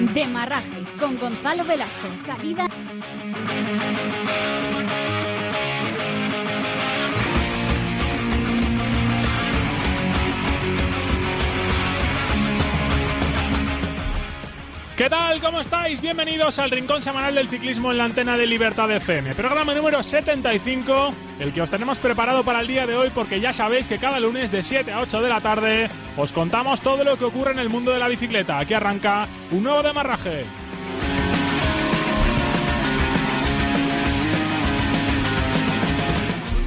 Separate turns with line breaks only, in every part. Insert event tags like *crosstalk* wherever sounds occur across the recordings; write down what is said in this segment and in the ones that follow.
Demarraje con Gonzalo Velasco. Salida.
¿Qué tal? ¿Cómo estáis? Bienvenidos al Rincón Semanal del Ciclismo en la antena de Libertad FM. Programa número 75, el que os tenemos preparado para el día de hoy porque ya sabéis que cada lunes de 7 a 8 de la tarde os contamos todo lo que ocurre en el mundo de la bicicleta. Aquí arranca un nuevo demarraje.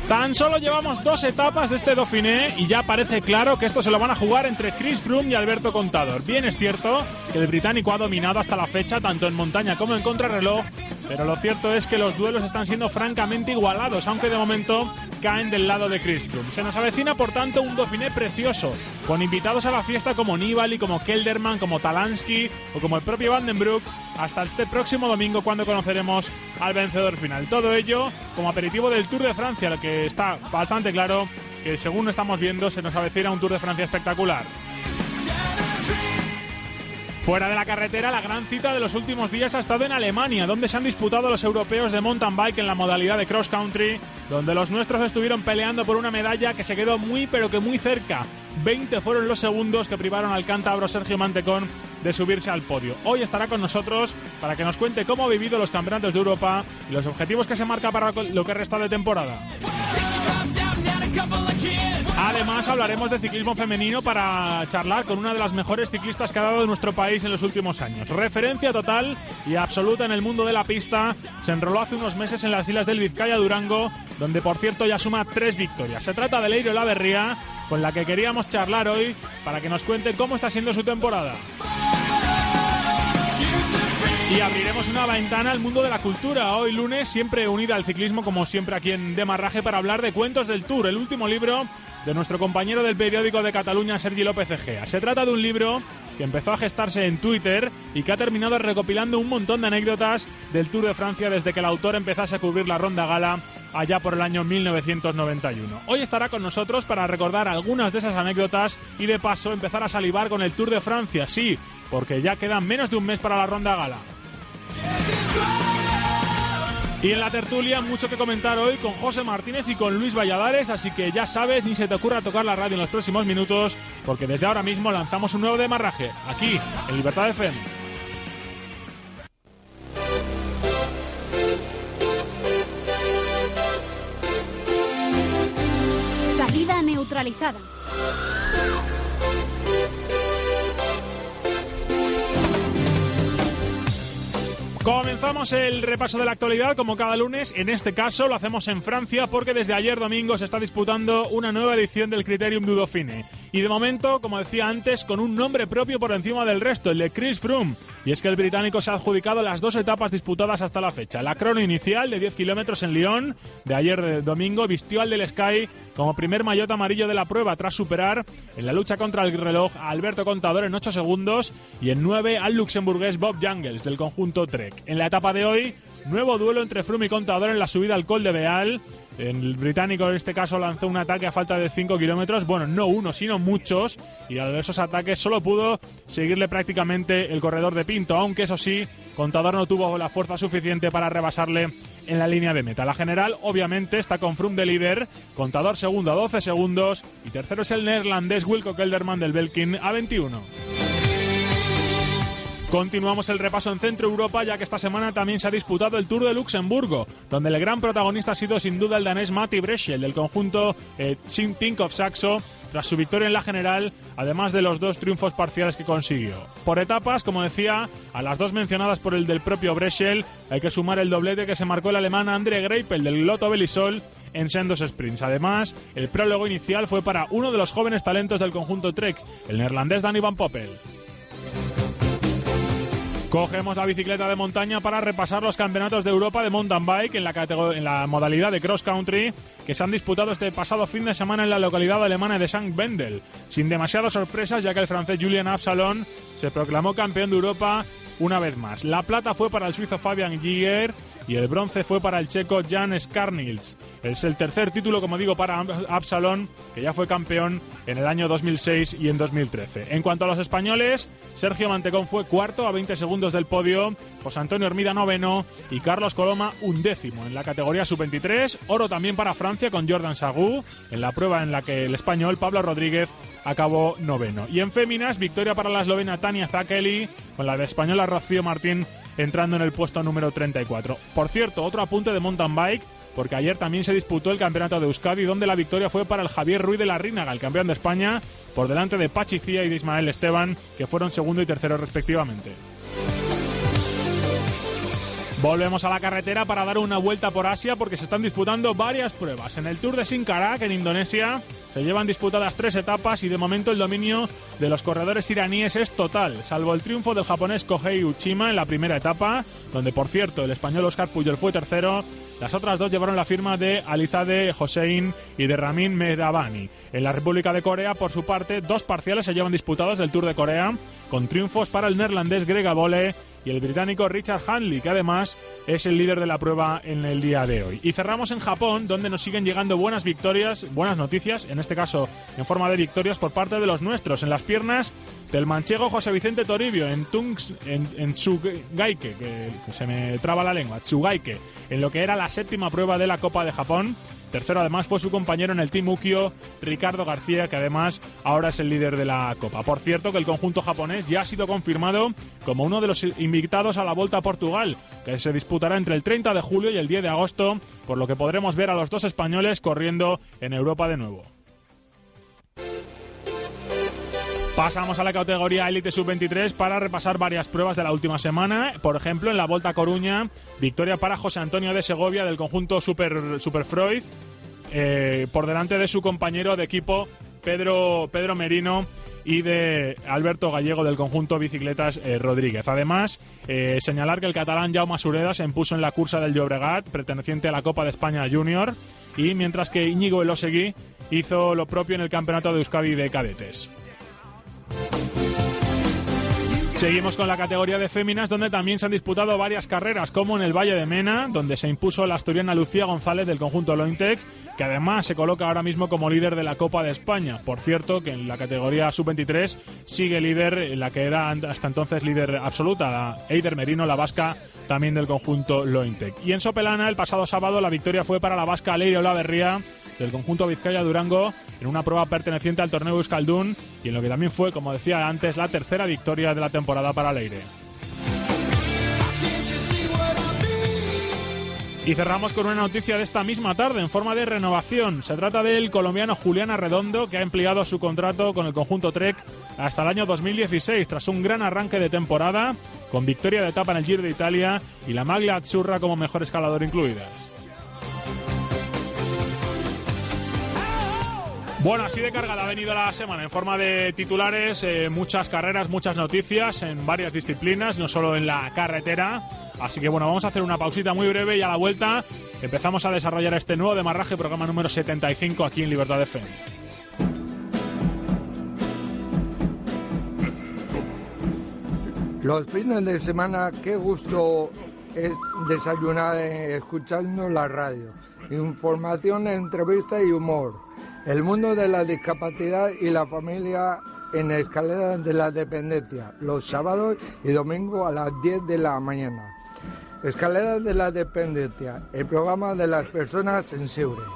Tan solo llevamos dos etapas de este Dauphiné y ya parece claro que esto se lo van a jugar entre Chris Froome y Alberto Contador. Bien es cierto que el británico ha dominado hasta la fecha tanto en montaña como en contrarreloj, pero lo cierto es que los duelos están siendo francamente igualados, aunque de momento caen del lado de Chris Froome. Se nos avecina por tanto un Dauphiné precioso, con invitados a la fiesta como Nibali, como Kelderman, como Talansky o como el propio Vandenbroek, hasta este próximo domingo cuando conoceremos al vencedor final. Todo ello como aperitivo del Tour de Francia, lo que está bastante claro que según estamos viendo se nos avecina un Tour de Francia espectacular. Fuera de la carretera, la gran cita de los últimos días ha estado en Alemania, donde se han disputado los europeos de mountain bike en la modalidad de cross country, donde los nuestros estuvieron peleando por una medalla que se quedó muy pero que muy cerca. 20 fueron los segundos que privaron al cántabro Sergio Mantecón de subirse al podio. Hoy estará con nosotros para que nos cuente cómo ha vivido los campeonatos de Europa y los objetivos que se marca para lo que resta de temporada. Además hablaremos de ciclismo femenino para charlar con una de las mejores ciclistas que ha dado nuestro país en los últimos años. Referencia total y absoluta en el mundo de la pista, se enroló hace unos meses en las islas del Vizcaya Durango, donde por cierto ya suma tres victorias. Se trata de Leiro Laverría, con la que queríamos charlar hoy para que nos cuente cómo está siendo su temporada. Y abriremos una ventana al mundo de la cultura. Hoy lunes, siempre unida al ciclismo, como siempre aquí en Demarraje, para hablar de Cuentos del Tour, el último libro de nuestro compañero del periódico de Cataluña, Sergi López Egea. Se trata de un libro que empezó a gestarse en Twitter y que ha terminado recopilando un montón de anécdotas del Tour de Francia desde que el autor empezase a cubrir la ronda gala allá por el año 1991. Hoy estará con nosotros para recordar algunas de esas anécdotas y de paso empezar a salivar con el Tour de Francia, sí, porque ya quedan menos de un mes para la ronda gala. Y en la tertulia mucho que comentar hoy con José Martínez y con Luis Valladares, así que ya sabes, ni se te ocurra tocar la radio en los próximos minutos, porque desde ahora mismo lanzamos un nuevo demarraje, aquí, en Libertad FM.
Salida neutralizada.
Comenzamos el repaso de la actualidad como cada lunes. En este caso lo hacemos en Francia porque desde ayer domingo se está disputando una nueva edición del Criterium du. Y de momento, como decía antes, con un nombre propio por encima del resto, el de Chris Froome. Y es que el británico se ha adjudicado las dos etapas disputadas hasta la fecha. La crono inicial de 10 kilómetros en Lyon de ayer domingo vistió al del Sky como primer maillot amarillo de la prueba tras superar en la lucha contra el reloj a Alberto Contador en 8 segundos y en 9 al luxemburgués Bob Jungels del conjunto Trek. En la etapa de hoy, nuevo duelo entre Froome y Contador en la subida al Col de Beal. El británico en este caso lanzó un ataque a falta de 5 kilómetros, bueno, no uno, sino muchos, y a esos ataques solo pudo seguirle prácticamente el corredor de Pinto, aunque eso sí, Contador no tuvo la fuerza suficiente para rebasarle en la línea de meta. La general, obviamente, está con Froome de líder, Contador segundo a 12 segundos, y tercero es el neerlandés Wilco Kelderman del Belkin a 21. Continuamos el repaso en Centro Europa, ya que esta semana también se ha disputado el Tour de Luxemburgo, donde el gran protagonista ha sido sin duda el danés Matti Breschel del conjunto eh, of Saxo, tras su victoria en la general, además de los dos triunfos parciales que consiguió. Por etapas, como decía, a las dos mencionadas por el del propio Breschel, hay que sumar el doblete que se marcó el alemán André Greipel del Lotto Belisol en sendos sprints. Además, el prólogo inicial fue para uno de los jóvenes talentos del conjunto Trek, el neerlandés Danny Van Poppel. Cogemos la bicicleta de montaña para repasar los campeonatos de Europa de mountain bike en la, modalidad de cross country que se han disputado este pasado fin de semana en la localidad alemana de St. Wendel, sin demasiadas sorpresas ya que el francés Julian Absalon se proclamó campeón de Europa una vez más. La plata fue para el suizo Fabian Giger y el bronce fue para el checo Jan Skarnils. Es el tercer título, como digo, para Absalón, que ya fue campeón en el año 2006 y en 2013. En cuanto a los españoles, Sergio Mantecón fue cuarto a 20 segundos del podio, José Antonio Hermida noveno y Carlos Coloma undécimo en la categoría sub-23. Oro también para Francia con Jordan Sagú, en la prueba en la que el español Pablo Rodríguez acabó noveno. Y en féminas, victoria para la eslovena Tania Zakeli, con la de española Rocío Martín entrando en el puesto número 34. Por cierto, otro apunte de mountain bike, porque ayer también se disputó el campeonato de Euskadi, donde la victoria fue para el Javier Ruiz de la Rínaga, el campeón de España, por delante de Pachi Cía y de Ismael Esteban, que fueron segundo y tercero respectivamente. Volvemos a la carretera para dar una vuelta por Asia porque se están disputando varias pruebas. En el Tour de Sinkarak, en Indonesia, se llevan disputadas tres etapas y de momento el dominio de los corredores iraníes es total, salvo el triunfo del japonés Kohei Uchima en la primera etapa, donde por cierto el español Oscar Puyol fue tercero. Las otras dos llevaron la firma de Alizade Hossein y de Ramin Medavani. En la República de Corea, por su parte, dos parciales se llevan disputados del Tour de Corea, con triunfos para el neerlandés Grega Bole el británico Richard Hanley, que además es el líder de la prueba en el día de hoy. Y cerramos en Japón, donde nos siguen llegando buenas victorias, buenas noticias, en este caso en forma de victorias por parte de los nuestros. En las piernas del manchego José Vicente Toribio, en Tungs, en, Tsugaike, que, que, se me traba la lengua, Tsugaike, en lo que era la séptima prueba de la Copa de Japón. Tercero además fue su compañero en el Team Ukio, Ricardo García, que además ahora es el líder de la Copa. Por cierto, que el conjunto japonés ya ha sido confirmado como uno de los invitados a la Volta a Portugal, que se disputará entre el 30 de julio y el 10 de agosto, por lo que podremos ver a los dos españoles corriendo en Europa de nuevo. Pasamos a la categoría Elite Sub-23 para repasar varias pruebas de la última semana. Por ejemplo, en la Volta Coruña, victoria para José Antonio de Segovia del conjunto Super, Super Freud, eh, por delante de su compañero de equipo Pedro, Pedro Merino y de Alberto Gallego del conjunto Bicicletas eh, Rodríguez. Además, eh, señalar que el catalán Jaume Sureda se impuso en la cursa del Llobregat, perteneciente a la Copa de España Junior, y mientras que Íñigo Elosegui hizo lo propio en el Campeonato de Euskadi de Cadetes. Seguimos con la categoría de féminas, donde también se han disputado varias carreras, como en el Valle de Mena, donde se impuso la asturiana Lucía González del conjunto Lointec, que además se coloca ahora mismo como líder de la Copa de España. Por cierto, que en la categoría sub-23 sigue líder, la que era hasta entonces líder absoluta, la Eider Merino, la vasca, también del conjunto Lointec. Y en Sopelana, el pasado sábado, la victoria fue para la vasca Leire Olaverría, del conjunto Vizcaya Durango, en una prueba perteneciente al torneo Euskaldun, y en lo que también fue, como decía antes, la tercera victoria de la temporada para Leire. Y cerramos con una noticia de esta misma tarde en forma de renovación. Se trata del colombiano Julián Arredondo, que ha empleado su contrato con el conjunto Trek hasta el año 2016, tras un gran arranque de temporada, con victoria de etapa en el Giro de Italia y la Maglia Azzurra como mejor escalador incluidas. Bueno, así de cargada ha venido la semana en forma de titulares, eh, muchas carreras, muchas noticias en varias disciplinas, no solo en la carretera. Así que bueno, vamos a hacer una pausita muy breve y a la vuelta empezamos a desarrollar este nuevo demarraje, programa número 75 aquí en Libertad de Fe.
Los fines de semana, qué gusto es desayunar eh, escuchando la radio. Información, entrevista y humor. El mundo de la discapacidad y la familia en Escalera de la Dependencia, los sábados y domingos a las 10 de la mañana. Escaleras de la Dependencia, el programa de las personas sensibles.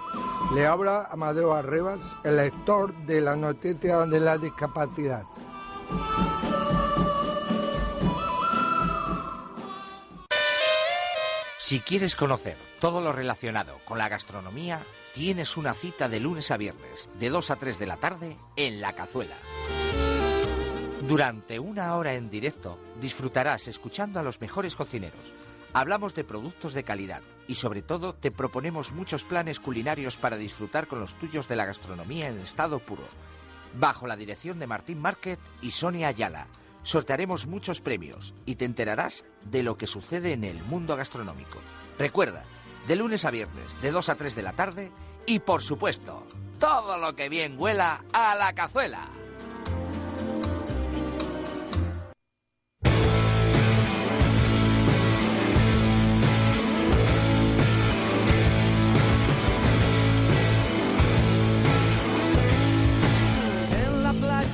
Le habla Amadeo Arribas, el lector de la noticia de la discapacidad.
Si quieres conocer todo lo relacionado con la gastronomía, tienes una cita de lunes a viernes, de 2 a 3 de la tarde, en La Cazuela. Durante una hora en directo, disfrutarás escuchando a los mejores cocineros Hablamos de productos de calidad y sobre todo te proponemos muchos planes culinarios para disfrutar con los tuyos de la gastronomía en estado puro. Bajo la dirección de Martín Market y Sonia Ayala, sortearemos muchos premios y te enterarás de lo que sucede en el mundo gastronómico. Recuerda, de lunes a viernes, de 2 a 3 de la tarde y por supuesto, todo lo que bien huela a la cazuela.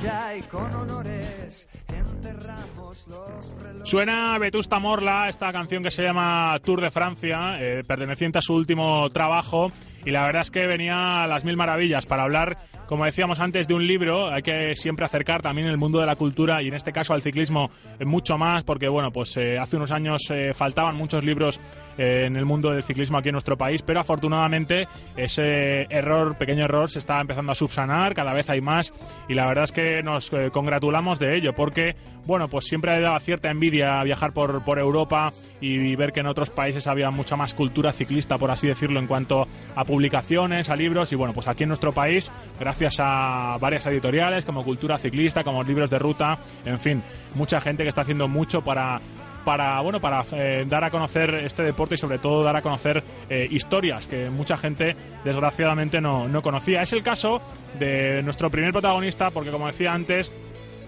y con honores enterramos los.
Suena Vetusta Morla, esta canción que se llama Tour de Francia, eh, perteneciente a su último trabajo. Y la verdad es que venía a las mil maravillas para hablar como decíamos antes, de un libro, hay que siempre acercar también el mundo de la cultura y en este caso al ciclismo mucho más, porque bueno, pues eh, hace unos años eh, faltaban muchos libros eh, en el mundo del ciclismo aquí en nuestro país, pero afortunadamente ese error, pequeño error, se está empezando a subsanar, cada vez hay más y la verdad es que nos congratulamos de ello, porque bueno, pues siempre dado cierta envidia viajar por, por Europa y, ver que en otros países había mucha más cultura ciclista, por así decirlo, en cuanto a publicaciones, a libros y bueno, pues aquí en nuestro país, gracias gracias a varias editoriales como Cultura Ciclista, como Libros de Ruta, en fin, mucha gente que está haciendo mucho para para bueno para eh, dar a conocer este deporte y sobre todo dar a conocer eh, historias que mucha gente desgraciadamente no, no conocía. Es el caso de nuestro primer protagonista porque como decía antes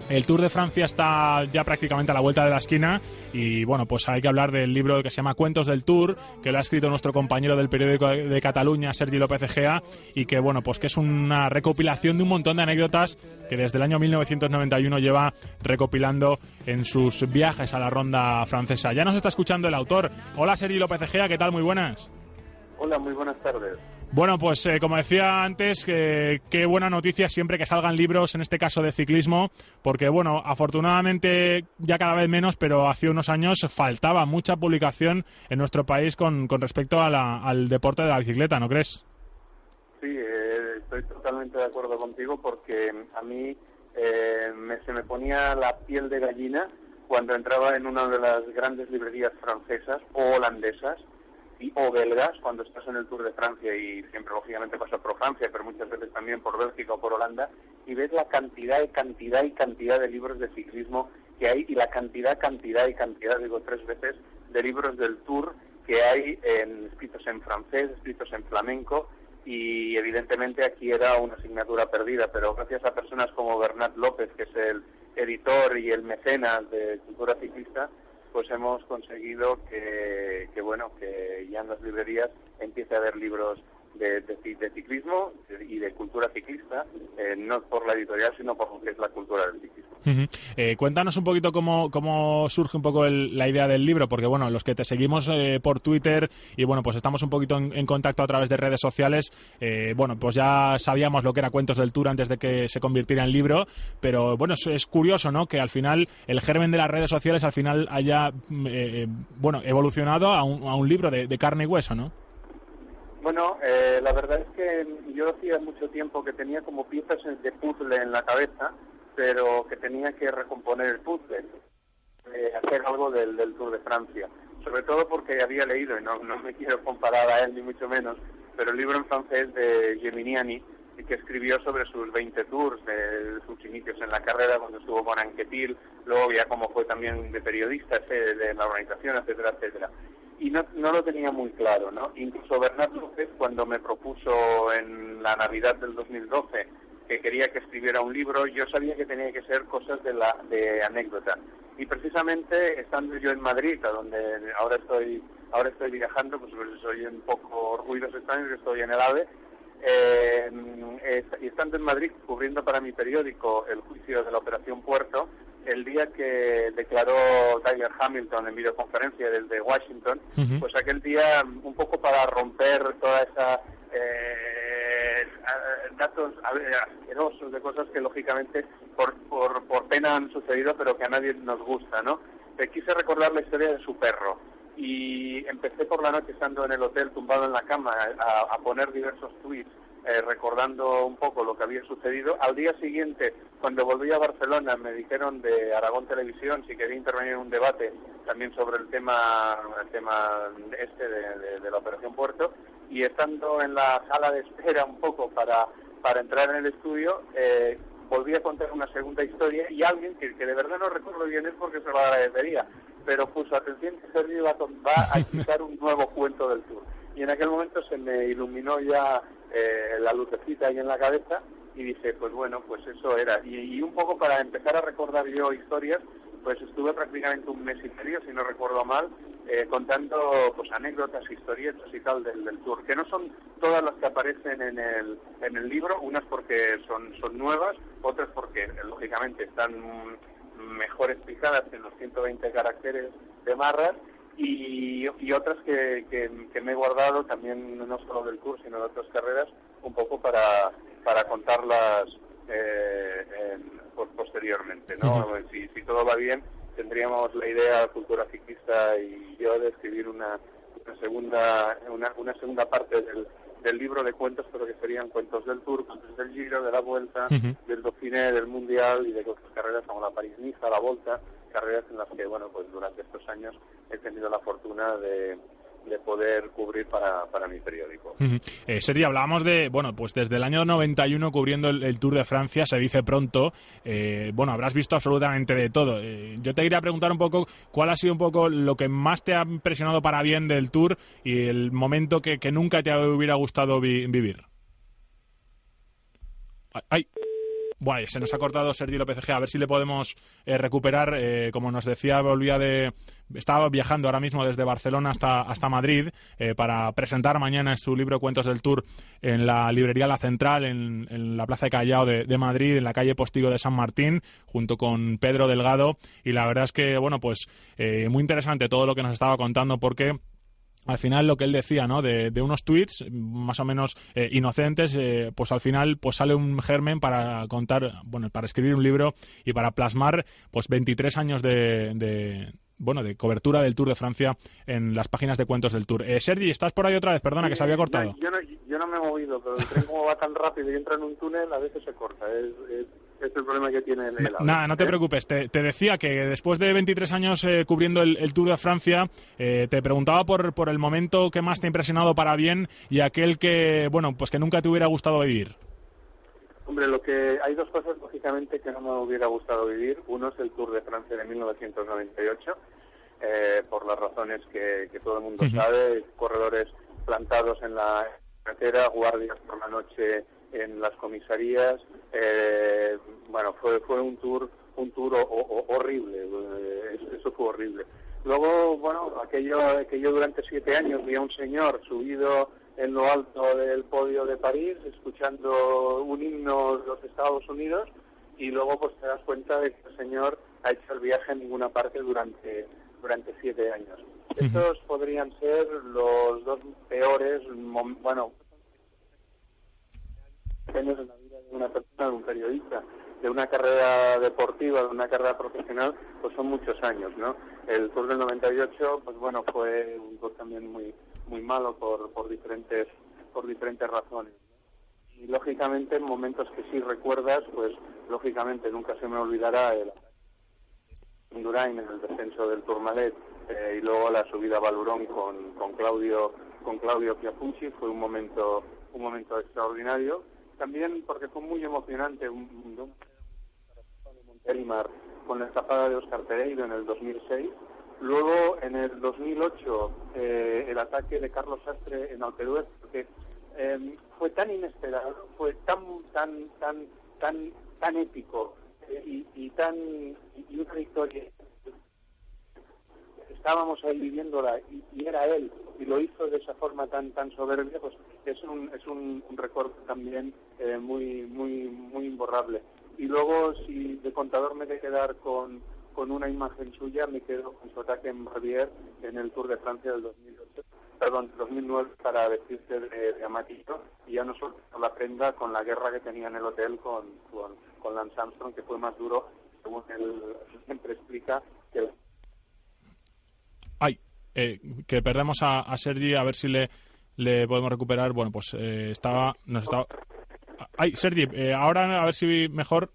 el Tour de Francia está ya prácticamente a la vuelta de la esquina y bueno, pues hay que hablar del libro que se llama Cuentos del Tour, que lo ha escrito nuestro compañero del periódico de Cataluña, Sergi López Egea, y que bueno, pues que es una recopilación de un montón de anécdotas que desde el año 1991 lleva recopilando en sus viajes a la ronda francesa. Ya nos está escuchando el autor. Hola Sergi López Egea, ¿qué tal? Muy buenas.
Hola, muy buenas tardes.
Bueno, pues eh, como decía antes, qué buena noticia siempre que salgan libros, en este caso de ciclismo, porque bueno, afortunadamente ya cada vez menos, pero hace unos años faltaba mucha publicación en nuestro país con, con respecto al deporte de la bicicleta, ¿no crees?
Sí, eh, estoy totalmente de acuerdo contigo porque a mí eh, se me ponía la piel de gallina cuando entraba en una de las grandes librerías francesas o holandesas o belgas cuando estás en el Tour de Francia y siempre lógicamente pasas por Francia, pero muchas veces también por Bélgica o por Holanda y ves la cantidad y cantidad y cantidad de libros de ciclismo que hay y la cantidad, cantidad y cantidad, digo tres veces, de libros del Tour que hay en, escritos en francés, escritos en flamenco y evidentemente aquí era una asignatura perdida, pero gracias a personas como Bernat López, que es el editor y el mecenas de cultura ciclista, pues hemos conseguido que, que, bueno que ya en las librerías empiece a haber libros de, ciclismo y de cultura ciclista, eh, no por la editorial, sino por lo que es la cultura del ciclismo.
Eh, cuéntanos un poquito cómo, cómo surge un poco la idea del libro, porque bueno, los que te seguimos eh, por Twitter y bueno, pues estamos un poquito en, contacto a través de redes sociales, bueno, pues ya sabíamos lo que era Cuentos del Tour antes de que se convirtiera en libro, pero bueno, es, curioso, ¿no? Que al final el germen de las redes sociales al final haya, bueno, evolucionado a un, a un libro de, de carne y hueso, ¿no?
Bueno, eh, la verdad es que yo hacía mucho tiempo que tenía como piezas de puzzle en la cabeza, pero que tenía que recomponer el puzzle, eh, hacer algo del, Tour de Francia. Sobre todo porque había leído, y no, no me *laughs* quiero comparar a él ni mucho menos, pero el libro en francés de Geminiani, que escribió sobre sus 20 tours, de sus inicios en la carrera, cuando estuvo con Anquetil, luego ya como fue también de periodista de la organización, etcétera, etcétera y no, no lo tenía muy claro, ¿no? Incluso Bernardo López, cuando me propuso en la Navidad del 2012 que quería que escribiera un libro, yo sabía que tenía que ser cosas de, la, de anécdota. Y precisamente estando yo en Madrid, a donde ahora estoy, ahora estoy viajando, pues, pues soy un poco ruidos extraños, que estoy en el AVE, eh, estando en Madrid cubriendo para mi periódico el juicio de la Operación Puerto, el día que declaró Tyler Hamilton en videoconferencia desde Washington, pues aquel día, un poco para romper toda esa eh, datos asquerosos de cosas que lógicamente por, por, por pena han sucedido, pero que a nadie nos gusta, ¿no? Te quise recordar la historia de su perro y empecé por la noche estando en el hotel tumbado en la cama a, a poner diversos tweets eh, recordando un poco lo que había sucedido. Al día siguiente, cuando volví a Barcelona, me dijeron de Aragón Televisión si quería intervenir en un debate también sobre el tema, el tema este de, la Operación Puerto. Y estando en la sala de espera un poco para, para entrar en el estudio, eh, volví a contar una segunda historia y alguien que, que de verdad no recuerdo bien es porque se lo agradecería, pero puso atención que Sergio va, va a *laughs* explicar un nuevo cuento del tour. Y en aquel momento se me iluminó ya eh, la lucecita ahí en la cabeza y dije, pues bueno, pues eso era. Y, un poco para empezar a recordar yo historias, pues estuve prácticamente un mes y medio, si no recuerdo mal, eh, contando pues anécdotas, historietas y tal del, del, tour, que no son todas las que aparecen en el, en el libro, unas porque son, son nuevas, otras porque lógicamente están mejor explicadas en los 120 caracteres de Marras y, otras que, que, me he guardado también no solo del curso sino de otras carreras un poco para, para contarlas eh, posteriormente no si, si todo va bien tendríamos la idea cultura ciclista y yo de escribir una, una segunda una, una segunda parte del, del libro de cuentos, pero que serían cuentos del Tour, cuentos del Giro, de la Vuelta, del Del Mundial y de otras carreras como la París-Niza, la Volta, carreras en las que, bueno, pues durante estos años he tenido la fortuna de, de poder cubrir para, para mi periódico.
Eh, Sergio, hablábamos de, bueno, pues desde el año 91 cubriendo el, Tour de Francia, se dice pronto, eh, bueno, habrás visto absolutamente de todo. Eh, yo te quería preguntar un poco cuál ha sido un poco lo que más te ha impresionado para bien del Tour y el momento que, nunca te hubiera gustado vivir. Ay. Bueno, se nos ha cortado Sergio López G. A ver si le podemos eh, recuperar. Eh, como nos decía, volvía de. Estaba viajando ahora mismo desde Barcelona hasta, hasta Madrid eh, para presentar mañana su libro Cuentos del Tour en la librería La Central, en, la Plaza de Callao de, Madrid, en la calle Postigo de San Martín, junto con Pedro Delgado. Y la verdad es que, bueno, pues muy interesante todo lo que nos estaba contando porque al final lo que él decía, ¿no? De, unos tweets más o menos eh, inocentes, eh, pues al final pues sale un germen para contar, bueno, para escribir un libro y para plasmar pues 23 años de, bueno, de cobertura del Tour de Francia en las páginas de cuentos del Tour. Eh, Sergi, ¿estás por ahí otra vez? Perdona, que se había cortado.
Yo, no, yo no, me he movido, pero el tren como va tan rápido y entra en un túnel, a veces se corta. Es, es, el problema que tiene el,
Nada, no te ¿eh? preocupes. Te, decía que después de 23 años eh, cubriendo el, Tour de Francia, eh, te preguntaba por, por el momento que más te ha impresionado para bien y aquel que, bueno, pues que nunca te hubiera gustado vivir.
Hombre, lo que hay dos cosas lógicamente que no me hubiera gustado vivir. Uno es el Tour de Francia de 1998, eh, por las razones que, todo el mundo sabe, corredores plantados en la carretera, guardias por la noche en las comisarías. Eh, bueno, fue fue un tour un tour horrible, eh, eso fue horrible. Luego, bueno, aquello que yo durante siete años vi a un señor subido en lo alto del podio de París, escuchando un himno de los Estados Unidos, y luego pues te das cuenta de que el señor ha hecho el viaje en ninguna parte durante durante siete años. Estos podrían ser los dos peores, bueno, años en la vida de una persona, de un periodista, de una carrera deportiva, de una carrera profesional, pues son muchos años, ¿no? El Tour del 98, pues bueno, fue un tour también muy muy malo por, por diferentes por diferentes razones. Y lógicamente en momentos que sí recuerdas, pues lógicamente nunca se me olvidará el Indurain en el descenso del Tourmalet eh, y luego la subida a Valurón con, con Claudio con Claudio Piapucci fue un momento un momento extraordinario también porque fue muy emocionante un, un, con la escapada de Oscar Pereiro en el 2006 Luego, en el 2008, eh, el ataque de Carlos Sastre en Alpeduez, porque eh, fue tan inesperado, fue tan, tan, tan, tan, tan épico eh, y, tan y una victoria. Estábamos ahí viviéndola y, era él y lo hizo de esa forma tan tan soberbia, pues es un es un, recuerdo también muy muy muy imborrable. Y luego, si de contador me de quedar con con una imagen suya me quedo con su ataque en Barbier en el Tour de Francia del 2008, perdón, 2009 para vestirse de, de, y ya no solo la prenda con la guerra que tenía en el hotel con, con, Lance Armstrong, que fue más duro, según él siempre explica, que...
Ay, eh, que perdemos a, a, Sergi, a ver si le, le podemos recuperar. Bueno, pues eh, estaba... Nos estaba... Ay, Sergi, eh, ahora a ver si mejor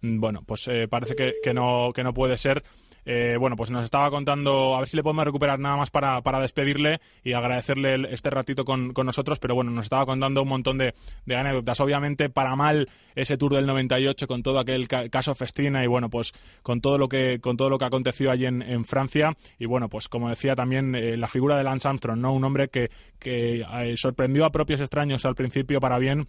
Mm, bueno, pues eh, parece que, que, no, que no puede ser. Eh, bueno, pues nos estaba contando, a ver si le podemos recuperar nada más para, para despedirle y agradecerle este ratito con, con, nosotros, pero bueno, nos estaba contando un montón de, de, anécdotas. Obviamente, para mal ese Tour del 98 con todo aquel caso Festina y bueno, pues con todo lo que, con todo lo que aconteció allí en, en Francia y bueno, pues como decía también eh, la figura de Lance Armstrong, ¿no? Un hombre que, que sorprendió a propios extraños al principio para bien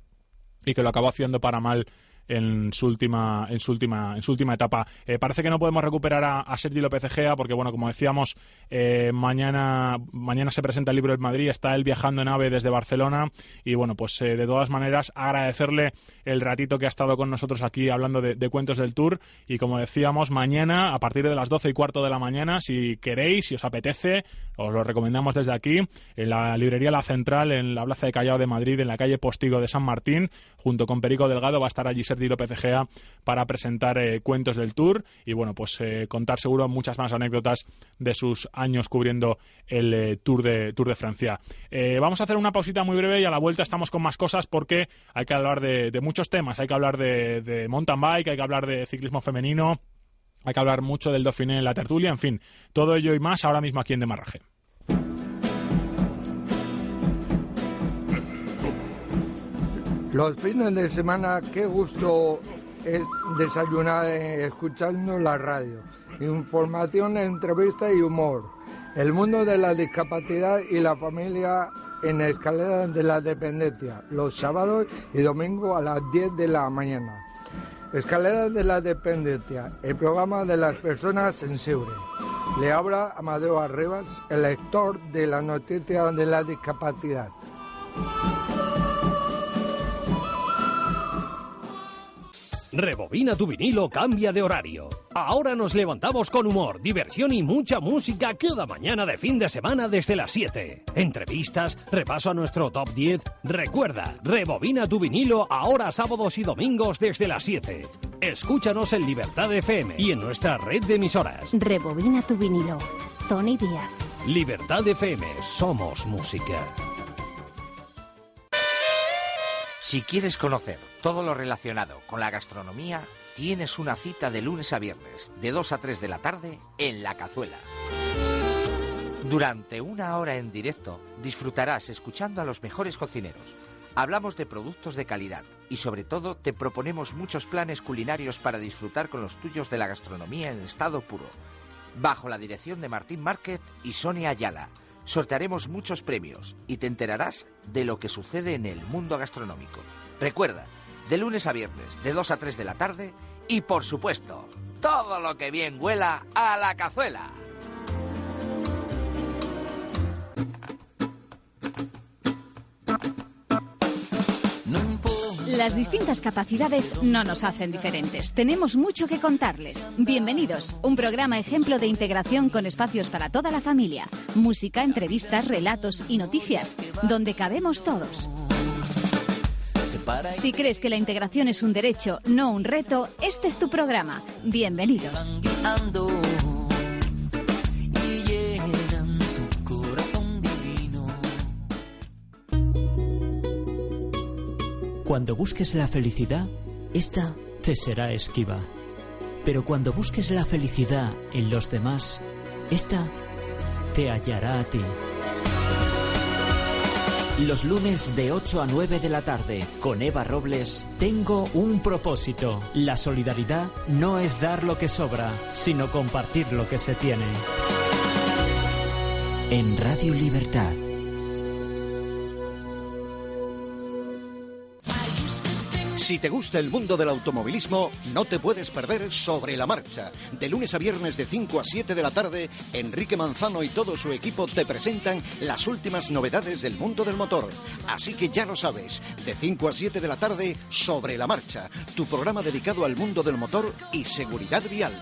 y que lo acabó haciendo para mal en su última, en su última, en su última etapa. Eh, parece que no podemos recuperar a, a Sergi López Egea porque, bueno, como decíamos, eh, mañana, mañana se presenta el libro en Madrid, está él viajando en AVE desde Barcelona y, bueno, pues de todas maneras agradecerle el ratito que ha estado con nosotros aquí hablando de, de cuentos del Tour y, como decíamos, mañana a partir de las 12 y cuarto de la mañana, si queréis, si os apetece, os lo recomendamos desde aquí, en la librería La Central, en la Plaza de Callao de Madrid, en la calle Postigo de San Martín, junto con Perico Delgado, va a estar allí Sergi López Egea para presentar eh, cuentos del Tour y, bueno, pues eh, contar seguro muchas más anécdotas de sus años cubriendo el eh, Tour, de, Tour de Francia. vamos a hacer una pausita muy breve y a la vuelta estamos con más cosas porque hay que hablar de, de muchos temas. Hay que hablar de, de mountain bike, hay que hablar de ciclismo femenino, hay que hablar mucho del Dauphiné en la tertulia, en fin, todo ello y más ahora mismo aquí en Demarraje.
Los fines de semana, qué gusto es desayunar eh, escuchando la radio. Información, entrevista y humor. El mundo de la discapacidad y la familia en Escalera de la Dependencia, los sábados y domingos a las 10 de la mañana. Escalera de la Dependencia, el programa de las personas sensibles. Le habla Amadeo Arribas, el lector de la noticia de la discapacidad.
Rebobina tu vinilo, cambia de horario. Ahora nos levantamos con humor, diversión y mucha música cada mañana de fin de semana desde las 7. Entrevistas, repaso a nuestro top 10. Recuerda, rebobina tu vinilo ahora sábados y domingos desde las 7. Escúchanos en Libertad FM y en nuestra red de emisoras.
Rebobina tu vinilo. Tony Díaz.
Libertad FM, somos música.
Si quieres conocer todo lo relacionado con la gastronomía, tienes una cita de lunes a viernes, de 2 a 3 de la tarde, en La Cazuela. Durante una hora en directo, disfrutarás escuchando a los mejores cocineros. Hablamos de productos de calidad y sobre todo te proponemos muchos planes culinarios para disfrutar con los tuyos de la gastronomía en estado puro. Bajo la dirección de Martín Márquez y Sonia Ayala sortearemos muchos premios y te enterarás de lo que sucede en el mundo gastronómico. Recuerda, de lunes a viernes, de 2 a 3 de la tarde y por supuesto, todo lo que bien huela a la cazuela.
Las distintas capacidades no nos hacen diferentes. Tenemos mucho que contarles. Bienvenidos. Un programa ejemplo de integración con espacios para toda la familia. Música, entrevistas, relatos y noticias, donde cabemos todos. Si crees que la integración es un derecho, no un reto, este es tu programa. Bienvenidos.
Cuando busques la felicidad, esta te será esquiva. Pero cuando busques la felicidad en los demás, esta te hallará a ti. Los lunes de 8 a 9 de la tarde, con Eva Robles, tengo un propósito. La solidaridad no es dar lo que sobra, sino compartir lo que se tiene. En Radio Libertad.
Si te gusta el mundo del automovilismo, no te puedes perder Sobre la Marcha. De lunes a viernes de 5 a 7 de la tarde, Enrique Manzano y todo su equipo te presentan las últimas novedades del mundo del motor. Así que ya lo sabes, de 5 a 7 de la tarde, Sobre la Marcha, tu programa dedicado al mundo del motor y seguridad vial.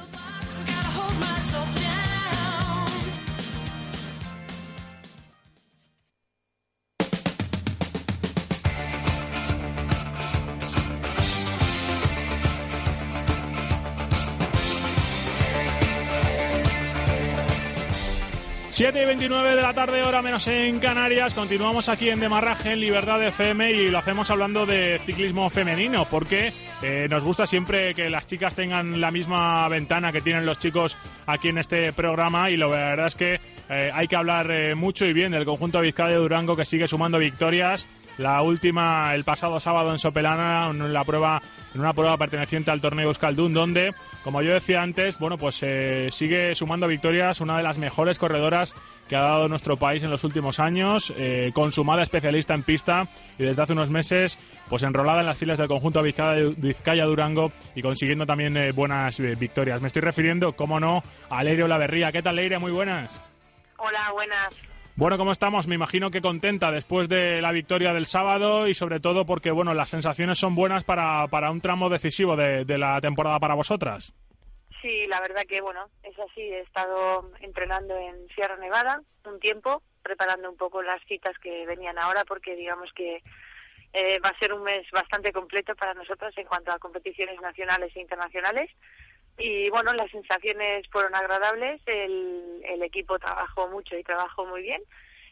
Siete y 29 de la tarde, hora menos en Canarias. Continuamos aquí en Demarraje, en Libertad FM, y lo hacemos hablando de ciclismo femenino, porque eh, nos gusta siempre que las chicas tengan la misma ventana que tienen los chicos aquí en este programa, y la verdad es que eh, hay que hablar eh, mucho y bien del conjunto Vizcaya de Durango, que sigue sumando victorias la última el pasado sábado en Sopelana, en la prueba en una prueba perteneciente al torneo Euskaldun, donde, como yo decía antes, bueno, pues eh, sigue sumando victorias, una de las mejores corredoras que ha dado nuestro país en los últimos años, eh, consumada especialista en pista y desde hace unos meses, pues enrolada en las filas del conjunto Vizcaya-Durango y consiguiendo también eh, buenas victorias. Me estoy refiriendo, como no, a Leire Laverría. ¿Qué tal, Leire? Muy buenas.
Hola, buenas.
Bueno, ¿cómo estamos? Me imagino que contenta después de la victoria del sábado y sobre todo porque, bueno, las sensaciones son buenas para, para un tramo decisivo de, la temporada para vosotras.
Sí, la verdad que, bueno, es así. He estado entrenando en Sierra Nevada un tiempo, preparando un poco las citas que venían ahora porque digamos que eh, va a ser un mes bastante completo para nosotros en cuanto a competiciones nacionales e internacionales. Y bueno, las sensaciones fueron agradables, el, el equipo trabajó mucho y trabajó muy bien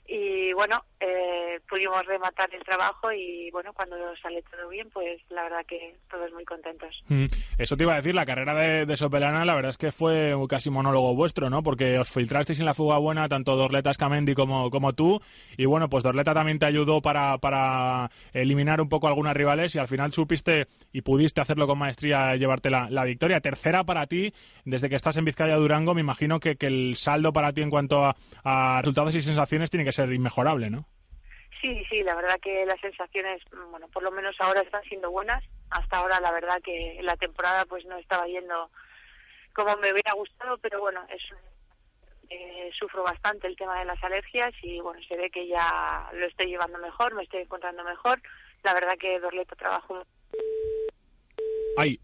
y bueno, eh, pudimos rematar el trabajo y bueno, cuando sale todo bien, pues la verdad que todos muy contentos.
Mm, eso te iba a decir, la carrera de, de, Sopelana la verdad es que fue casi monólogo vuestro, ¿no? Porque os filtrasteis en la fuga buena tanto Dorleta Scamendi como, como tú y bueno, pues Dorleta también te ayudó para, para eliminar un poco algunas rivales y al final supiste y pudiste hacerlo con maestría llevarte la, la victoria. Tercera para ti, desde que estás en Vizcaya Durango, me imagino que, el saldo para ti en cuanto a, a resultados y sensaciones tiene que ser inmejorable, ¿no?
Sí, sí, la verdad que las sensaciones, bueno, por lo menos ahora están siendo buenas. Hasta ahora la verdad que la temporada pues no estaba yendo como me hubiera gustado, pero bueno, es eh, sufro bastante el tema de las alergias y bueno, se ve que ya lo estoy llevando mejor, me estoy encontrando mejor. La verdad que Dorleto trabajo.
Ay,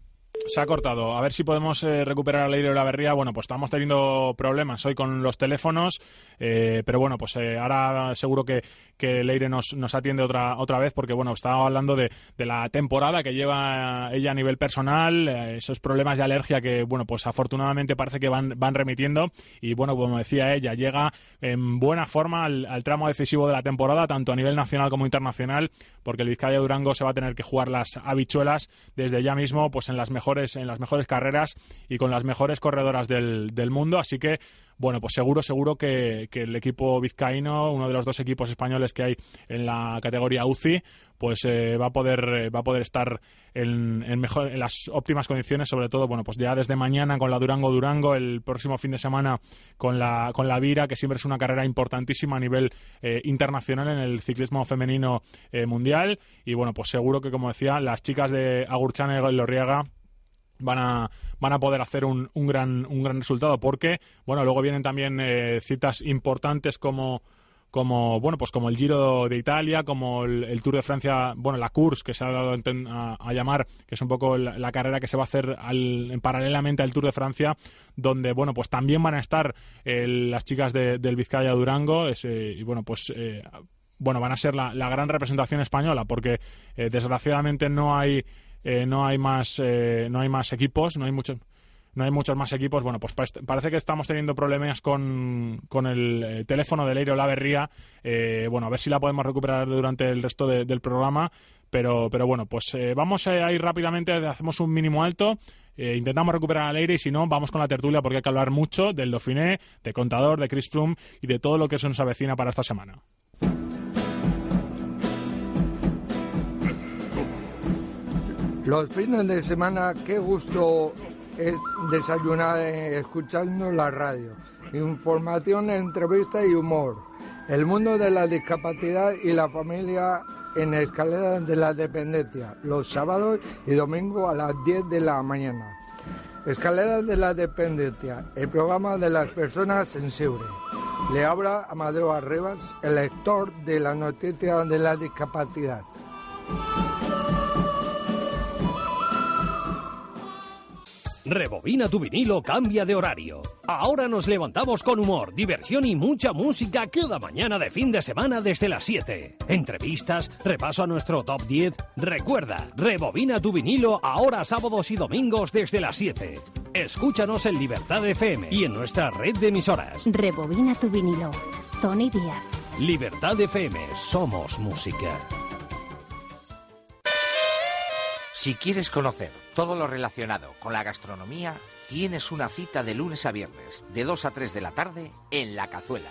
se ha cortado. A ver si podemos eh, recuperar de la berría. Bueno, pues estamos teniendo problemas hoy con los teléfonos, eh, pero bueno, pues eh, ahora seguro que, que Leire nos, nos atiende otra, otra vez porque, bueno, estaba hablando de, de la temporada que lleva ella a nivel personal, esos problemas de alergia que, bueno, pues afortunadamente parece que van, van remitiendo y, bueno, como decía ella, llega en buena forma al, al tramo decisivo de la temporada, tanto a nivel nacional como internacional, porque el Vizcaya Durango se va a tener que jugar las habichuelas desde ya mismo, pues en las mejores en las mejores carreras y con las mejores corredoras del, del mundo. Así que, bueno, pues seguro, seguro que, el equipo vizcaíno, uno de los dos equipos españoles que hay en la categoría UCI, pues eh, va a poder va a poder estar en, en, mejor, en las óptimas condiciones, sobre todo, bueno, pues ya desde mañana con la Durango Durango, el próximo fin de semana con la con la Vira, que siempre es una carrera importantísima a nivel eh, internacional en el ciclismo femenino eh, mundial. Y bueno, pues seguro que, como decía, las chicas de Agurchana y Lorriaga van a, van a poder hacer un, un, gran, un gran resultado porque, bueno, luego vienen también eh, citas importantes como como bueno pues como el Giro de Italia como el, Tour de Francia bueno la Course que se ha dado a, llamar que es un poco la, carrera que se va a hacer al, paralelamente al Tour de Francia donde bueno pues también van a estar eh, las chicas de, del Vizcaya Durango eh, y bueno pues bueno van a ser la, la gran representación española porque desgraciadamente no hay eh, no hay más eh, no hay más equipos, no hay muchos no hay muchos más equipos. Bueno, pues parece que estamos teniendo problemas con, con el eh, teléfono de Leiro Laverría. Eh, bueno, a ver si la podemos recuperar durante el resto del programa. Pero, pero bueno, pues vamos a ir rápidamente, hacemos un mínimo alto. intentamos recuperar al aire y si no, vamos con la tertulia porque hay que hablar mucho del Dauphiné, de Contador, de Chris Froome y de todo lo que se nos avecina para esta semana.
Los fines de semana, qué gusto es desayunar eh, escuchando la radio. Información, entrevista y humor. El mundo de la discapacidad y la familia en escalera de la dependencia, los sábados y domingos a las 10 de la mañana. Escalera de la dependencia, el programa de las personas sensibles. Le habla Amadeo Arrebas, el lector de la noticia de la discapacidad.
Rebobina tu vinilo, cambia de horario. Ahora nos levantamos con humor, diversión y mucha música cada mañana de fin de semana desde las 7. Entrevistas, repaso a nuestro top 10. Recuerda, rebobina tu vinilo ahora sábados y domingos desde las 7. Escúchanos en Libertad FM y en nuestra red de emisoras.
Rebobina tu vinilo. Tony Díaz.
Libertad FM, somos música.
Si quieres conocer todo lo relacionado con la gastronomía, tienes una cita de lunes a viernes, de 2 a 3 de la tarde, en La Cazuela.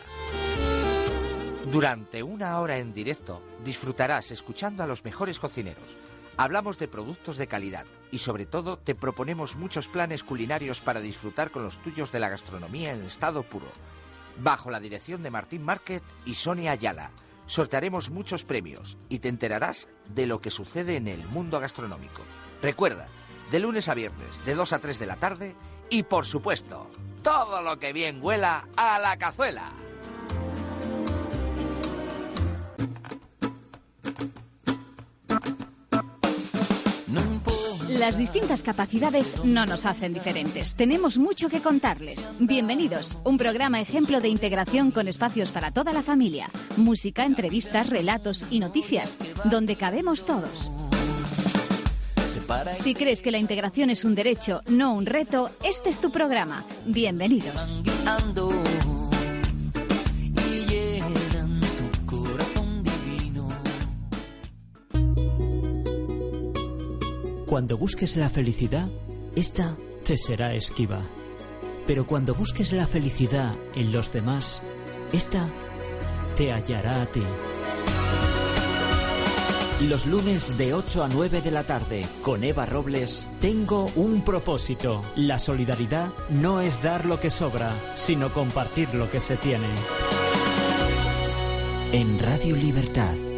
Durante una hora en directo disfrutarás escuchando a los mejores cocineros. Hablamos de productos de calidad y sobre todo te proponemos muchos planes culinarios para disfrutar con los tuyos de la gastronomía en estado puro. Bajo la dirección de Martín Market y Sonia Ayala, sortearemos muchos premios y te enterarás de lo que sucede en el mundo gastronómico. Recuerda, de lunes a viernes, de 2 a 3 de la tarde y por supuesto, todo lo que bien huela a la cazuela.
Las distintas capacidades no nos hacen diferentes. Tenemos mucho que contarles. Bienvenidos. Un programa ejemplo de integración con espacios para toda la familia. Música, entrevistas, relatos y noticias, donde cabemos todos. Si crees que la integración es un derecho, no un reto, este es tu programa. Bienvenidos.
Cuando busques la felicidad, esta te será esquiva. Pero cuando busques la felicidad en los demás, esta te hallará a ti. Los lunes de 8 a 9 de la tarde con Eva Robles, tengo un propósito. La solidaridad no es dar lo que sobra, sino compartir lo que se tiene. En Radio Libertad.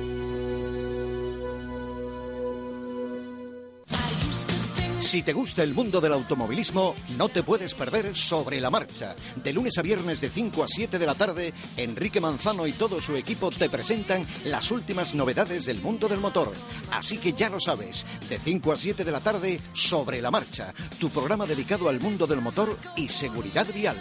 Si te gusta el mundo del automovilismo, no te puedes perder Sobre la Marcha. De lunes a viernes de 5 a 7 de la tarde, Enrique Manzano y todo su equipo te presentan las últimas novedades del mundo del motor. Así que ya lo sabes, de 5 a 7 de la tarde, Sobre la Marcha, tu programa dedicado al mundo del motor y seguridad vial.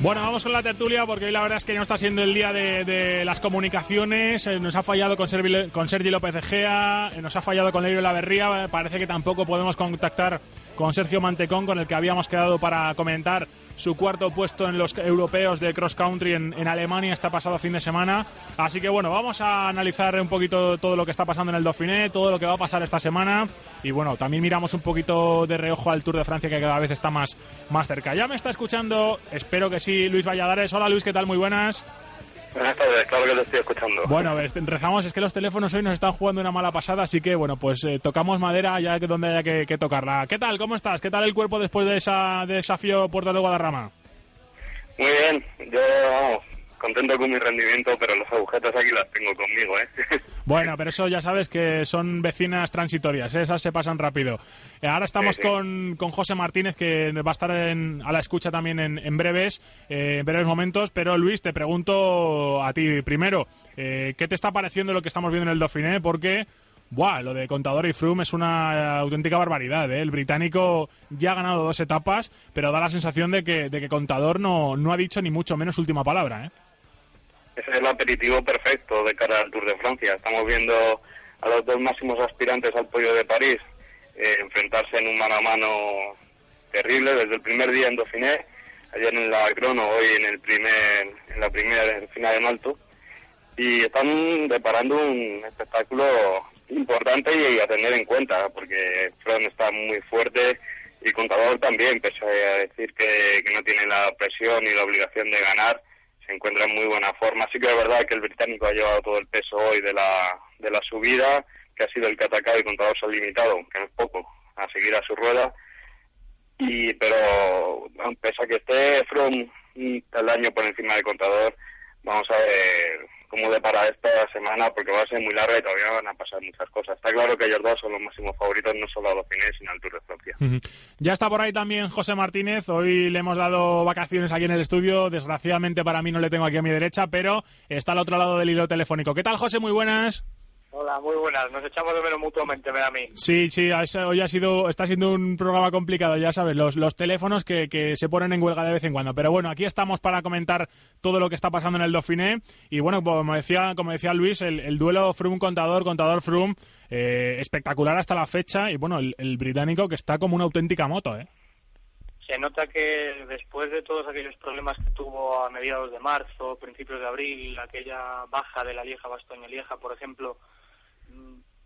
Bueno, vamos con la tertulia porque hoy la verdad es que no está siendo el día de, de las comunicaciones. Eh, nos ha fallado con, Servi- con Sergi López Egea, eh, nos ha fallado con Leiro Laverría. Parece que tampoco podemos contactar con Sergio Mantecón, con el que habíamos quedado para comentar su cuarto puesto en los europeos de cross country en, Alemania este pasado fin de semana. Así que bueno, vamos a analizar un poquito todo lo que está pasando en el Dauphiné, todo lo que va a pasar esta semana. Y bueno, también miramos un poquito de reojo al Tour de Francia que cada vez está más, más cerca. Ya me está escuchando, espero que sí, Luis Valladares. Hola Luis, ¿qué tal? Muy buenas.
Buenas tardes, claro que lo estoy escuchando.
Bueno, rezamos, es que los teléfonos hoy nos están jugando una mala pasada, así que bueno, pues eh, tocamos madera ya que donde haya que, que tocarla. ¿Qué tal? ¿Cómo estás? ¿Qué tal el cuerpo después de esa de desafío Puerto de Guadarrama?
Muy bien, yo vamos, contento con mi rendimiento, pero las agujetas aquí las tengo conmigo, ¿eh? *laughs*
Bueno, pero eso ya sabes que son vecinas transitorias, ¿eh? esas se pasan rápido. Eh, ahora estamos
Sí, sí.
Con, con José Martínez, que va a estar en- a la escucha también en, en breves, eh, en breves momentos. Pero Luis, te pregunto a ti primero, eh, ¿qué te está pareciendo lo que estamos viendo en el Dauphiné? Porque, buah, lo de Contador y Froome es una auténtica barbaridad. ¿eh? El británico ya ha ganado dos etapas, pero da la sensación de que, de que Contador no, no ha dicho ni mucho menos última palabra. ¿eh?
Ese es el aperitivo perfecto de cara al Tour de Francia. Estamos viendo a los dos máximos aspirantes al podio de París eh, enfrentarse en un mano a mano terrible desde el primer día en Dauphiné, ayer en la crono, hoy en el primer en la primera final en alto y están preparando un espectáculo importante y a tener en cuenta porque Froome está muy fuerte y Contador también, pese a decir que, que no tiene la presión y la obligación de ganar, se encuentra en muy buena forma. Sí que es verdad que el británico ha llevado todo el peso hoy de la, de la subida, que ha sido el que ha atacado y Contador se ha limitado, que no es poco, a seguir a su rueda. Y, pero pese a que esté From el año por encima del Contador, vamos a ver cómo depara esta semana, porque va a ser muy larga y todavía van a pasar muchas cosas. Está claro que ellos dos son los máximos favoritos, no solo a los fines, sino al Tour de Francia.
Ya está por ahí también José Martínez. Hoy le hemos dado vacaciones aquí en el estudio. Desgraciadamente para mí no le tengo aquí a mi derecha, pero está al otro lado del hilo telefónico. ¿Qué tal, José? Muy buenas.
Hola, muy buenas. Nos echamos de menos mutuamente, ven a mí.
Sí, sí, hoy ha sido, está siendo un programa complicado, ya sabes, los, los teléfonos que, que se ponen en huelga de vez en cuando. Pero bueno, aquí estamos para comentar todo lo que está pasando en el Dauphiné. Y bueno, como decía, como decía Luis, el, el duelo Froome-Contador, Contador-Froome, eh, espectacular hasta la fecha. Y bueno, el, el británico que está como una auténtica moto, ¿eh?
Se nota que después de todos aquellos problemas que tuvo a mediados de marzo, principios de abril, aquella baja de la Lieja Bastoña Lieja, por ejemplo,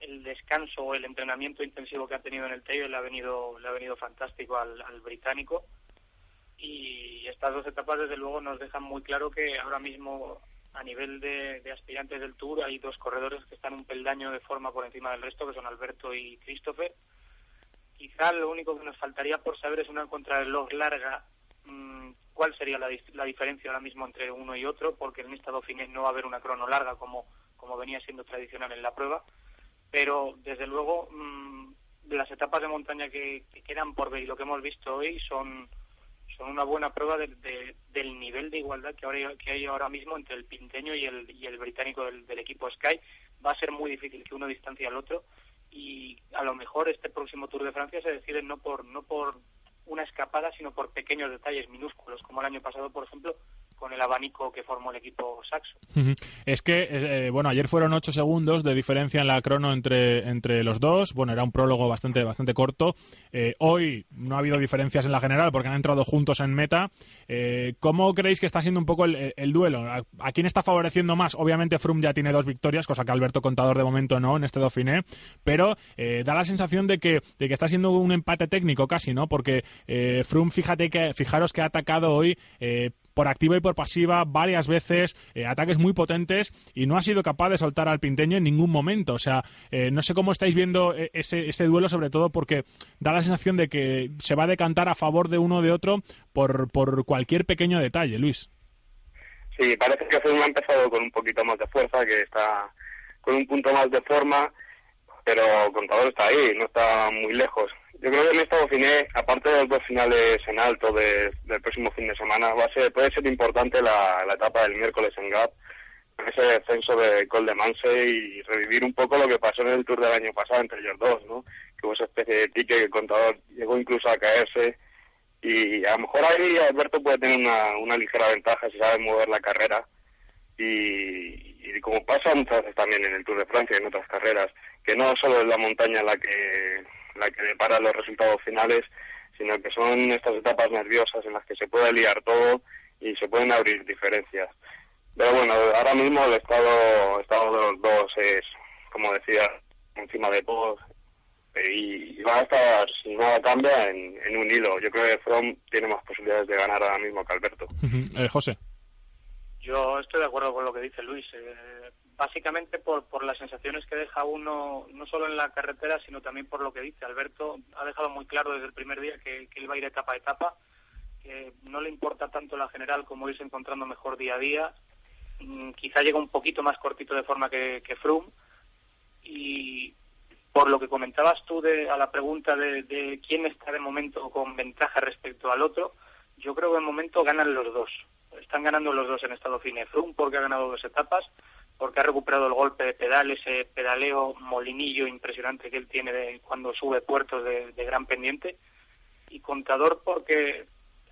el descanso o el entrenamiento intensivo que ha tenido en el Teide le ha venido le ha venido fantástico al, británico y estas dos etapas desde luego nos dejan muy claro que ahora mismo a nivel de, de, aspirantes del Tour hay dos corredores que están un peldaño de forma por encima del resto que son Alberto y Christopher Quizá lo único que nos faltaría por saber es una contrarreloj larga. Mm, ¿Cuál sería la, la, diferencia ahora mismo entre uno y otro? Porque en esta Dauphiné no va a haber una crono larga como, como venía siendo tradicional en la prueba. Pero, desde luego, mm, las etapas de montaña que, quedan por ver y lo que hemos visto hoy son, son una buena prueba de, del nivel de igualdad que, ahora, que hay ahora mismo entre el pinteño y el, y el británico del, del equipo Sky. Va a ser muy difícil que uno distancie al otro y a lo mejor este próximo Tour de Francia se decide no por no por una escapada, sino por pequeños detalles minúsculos, como el año pasado, por ejemplo, con el abanico que formó el equipo saxo.
Es que, eh, eh, bueno, ayer fueron ocho segundos de diferencia en la crono entre, entre los dos. Bueno, era un prólogo bastante, bastante corto. Eh, hoy no ha habido diferencias en la general porque han entrado juntos en meta. ¿Cómo creéis que está siendo un poco el, duelo? ¿A, quién está favoreciendo más? Obviamente Froome ya tiene dos victorias, cosa que Alberto Contador de momento no en este Dauphiné, pero da la sensación de que, de que está siendo un empate técnico casi, ¿no? Porque Froome, fíjate que, fijaros que ha atacado hoy por activa y por pasiva varias veces, eh, ataques muy potentes y no ha sido capaz de soltar al pinteño en ningún momento. O sea, eh, no sé cómo estáis viendo eh, ese, ese duelo, sobre todo porque da la sensación de que se va a decantar a favor de uno o de otro por, por cualquier pequeño detalle, Luis.
Sí, parece que ha empezado con un poquito más de fuerza, que está con un punto más de forma, pero Contador está ahí, no está muy lejos. Yo creo que en esta Dauphiné, aparte de los dos finales en alto del próximo fin de semana, va a ser, puede ser importante la, etapa del miércoles en Gap, ese descenso de Col de Manse y revivir un poco lo que pasó en el Tour del año pasado entre ellos dos, ¿no? Que hubo esa especie de pique que el contador llegó incluso a caerse y a lo mejor ahí Alberto puede tener una, una ligera ventaja si sabe mover la carrera y, y como pasa muchas veces también en el Tour de Francia y en otras carreras, que no solo es la montaña la que la que depara los resultados finales, sino que son estas etapas nerviosas en las que se puede liar todo y se pueden abrir diferencias. Pero bueno, ahora mismo el estado, estado de los dos es, como decía, encima de todos y va a estar, si nada cambia, en, un hilo. Yo creo que From tiene más posibilidades de ganar ahora mismo que Alberto.
Eh, José.
Yo estoy de acuerdo con lo que dice Luis. Eh, básicamente por, por las sensaciones que deja uno, no solo en la carretera, sino también por lo que dice. Alberto ha dejado muy claro desde el primer día que, él va a ir etapa a etapa, que no le importa tanto la general como irse encontrando mejor día a día. Mm, quizá llega un poquito más cortito de forma que, que Froome. Y por lo que comentabas tú de, a la pregunta de, de quién está de momento con ventaja respecto al otro, yo creo que de momento ganan los dos. Están ganando los dos en estado fine. Froome porque ha ganado dos etapas porque ha recuperado el golpe de pedal, ese pedaleo molinillo impresionante que él tiene de cuando sube puertos de, gran pendiente, y contador porque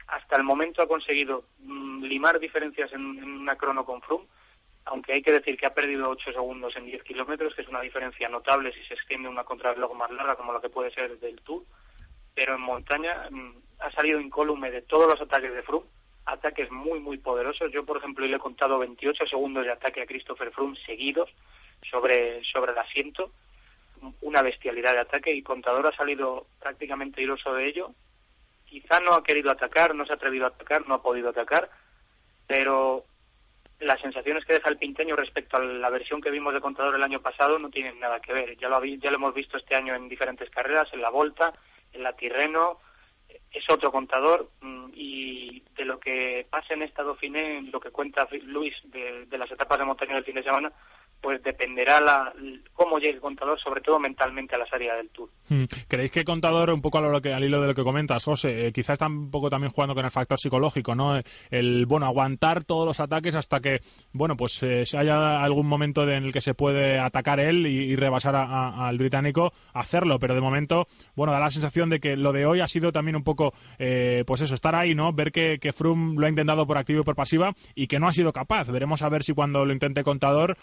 hasta el momento ha conseguido mm, limar diferencias en, una crono con Froome, aunque hay que decir que ha perdido 8 segundos en 10 kilómetros, que es una diferencia notable si se extiende una contrarreloj más larga como la que puede ser del Tour, pero en montaña mm, ha salido incólume de todos los ataques de Froome, ataques muy, muy poderosos. Yo, por ejemplo, le he contado 28 segundos de ataque a Christopher Froome seguidos sobre, sobre el asiento. Una bestialidad de ataque y Contador ha salido prácticamente iroso de ello. Quizá no ha querido atacar, no se ha atrevido a atacar, no ha podido atacar, pero las sensaciones que deja el pinteño respecto a la versión que vimos de Contador el año pasado no tienen nada que ver. Ya lo, ya lo hemos visto este año en diferentes carreras, en la Volta, en la Tirreno, es otro contador mm, y de lo que pasa en esta Dauphiné, lo que cuenta Luis de, de las etapas de montaña del fin de semana, pues dependerá la, cómo llegue el contador, sobre todo mentalmente a la salida del Tour.
Hmm. ¿Creéis que contador, un poco a al hilo de lo que comentas, José, eh, quizás está un poco también jugando con el factor psicológico, ¿no? El, bueno, aguantar todos los ataques hasta que, bueno, pues eh, haya algún momento en el que se puede atacar él y, rebasar al británico, hacerlo, pero de momento, bueno, da la sensación de que lo de hoy ha sido también un poco, eh, pues eso, estar ahí, ¿no? Ver que, que Froome lo ha intentado por activo y por pasiva y que no ha sido capaz. Veremos a ver si cuando lo intente contador,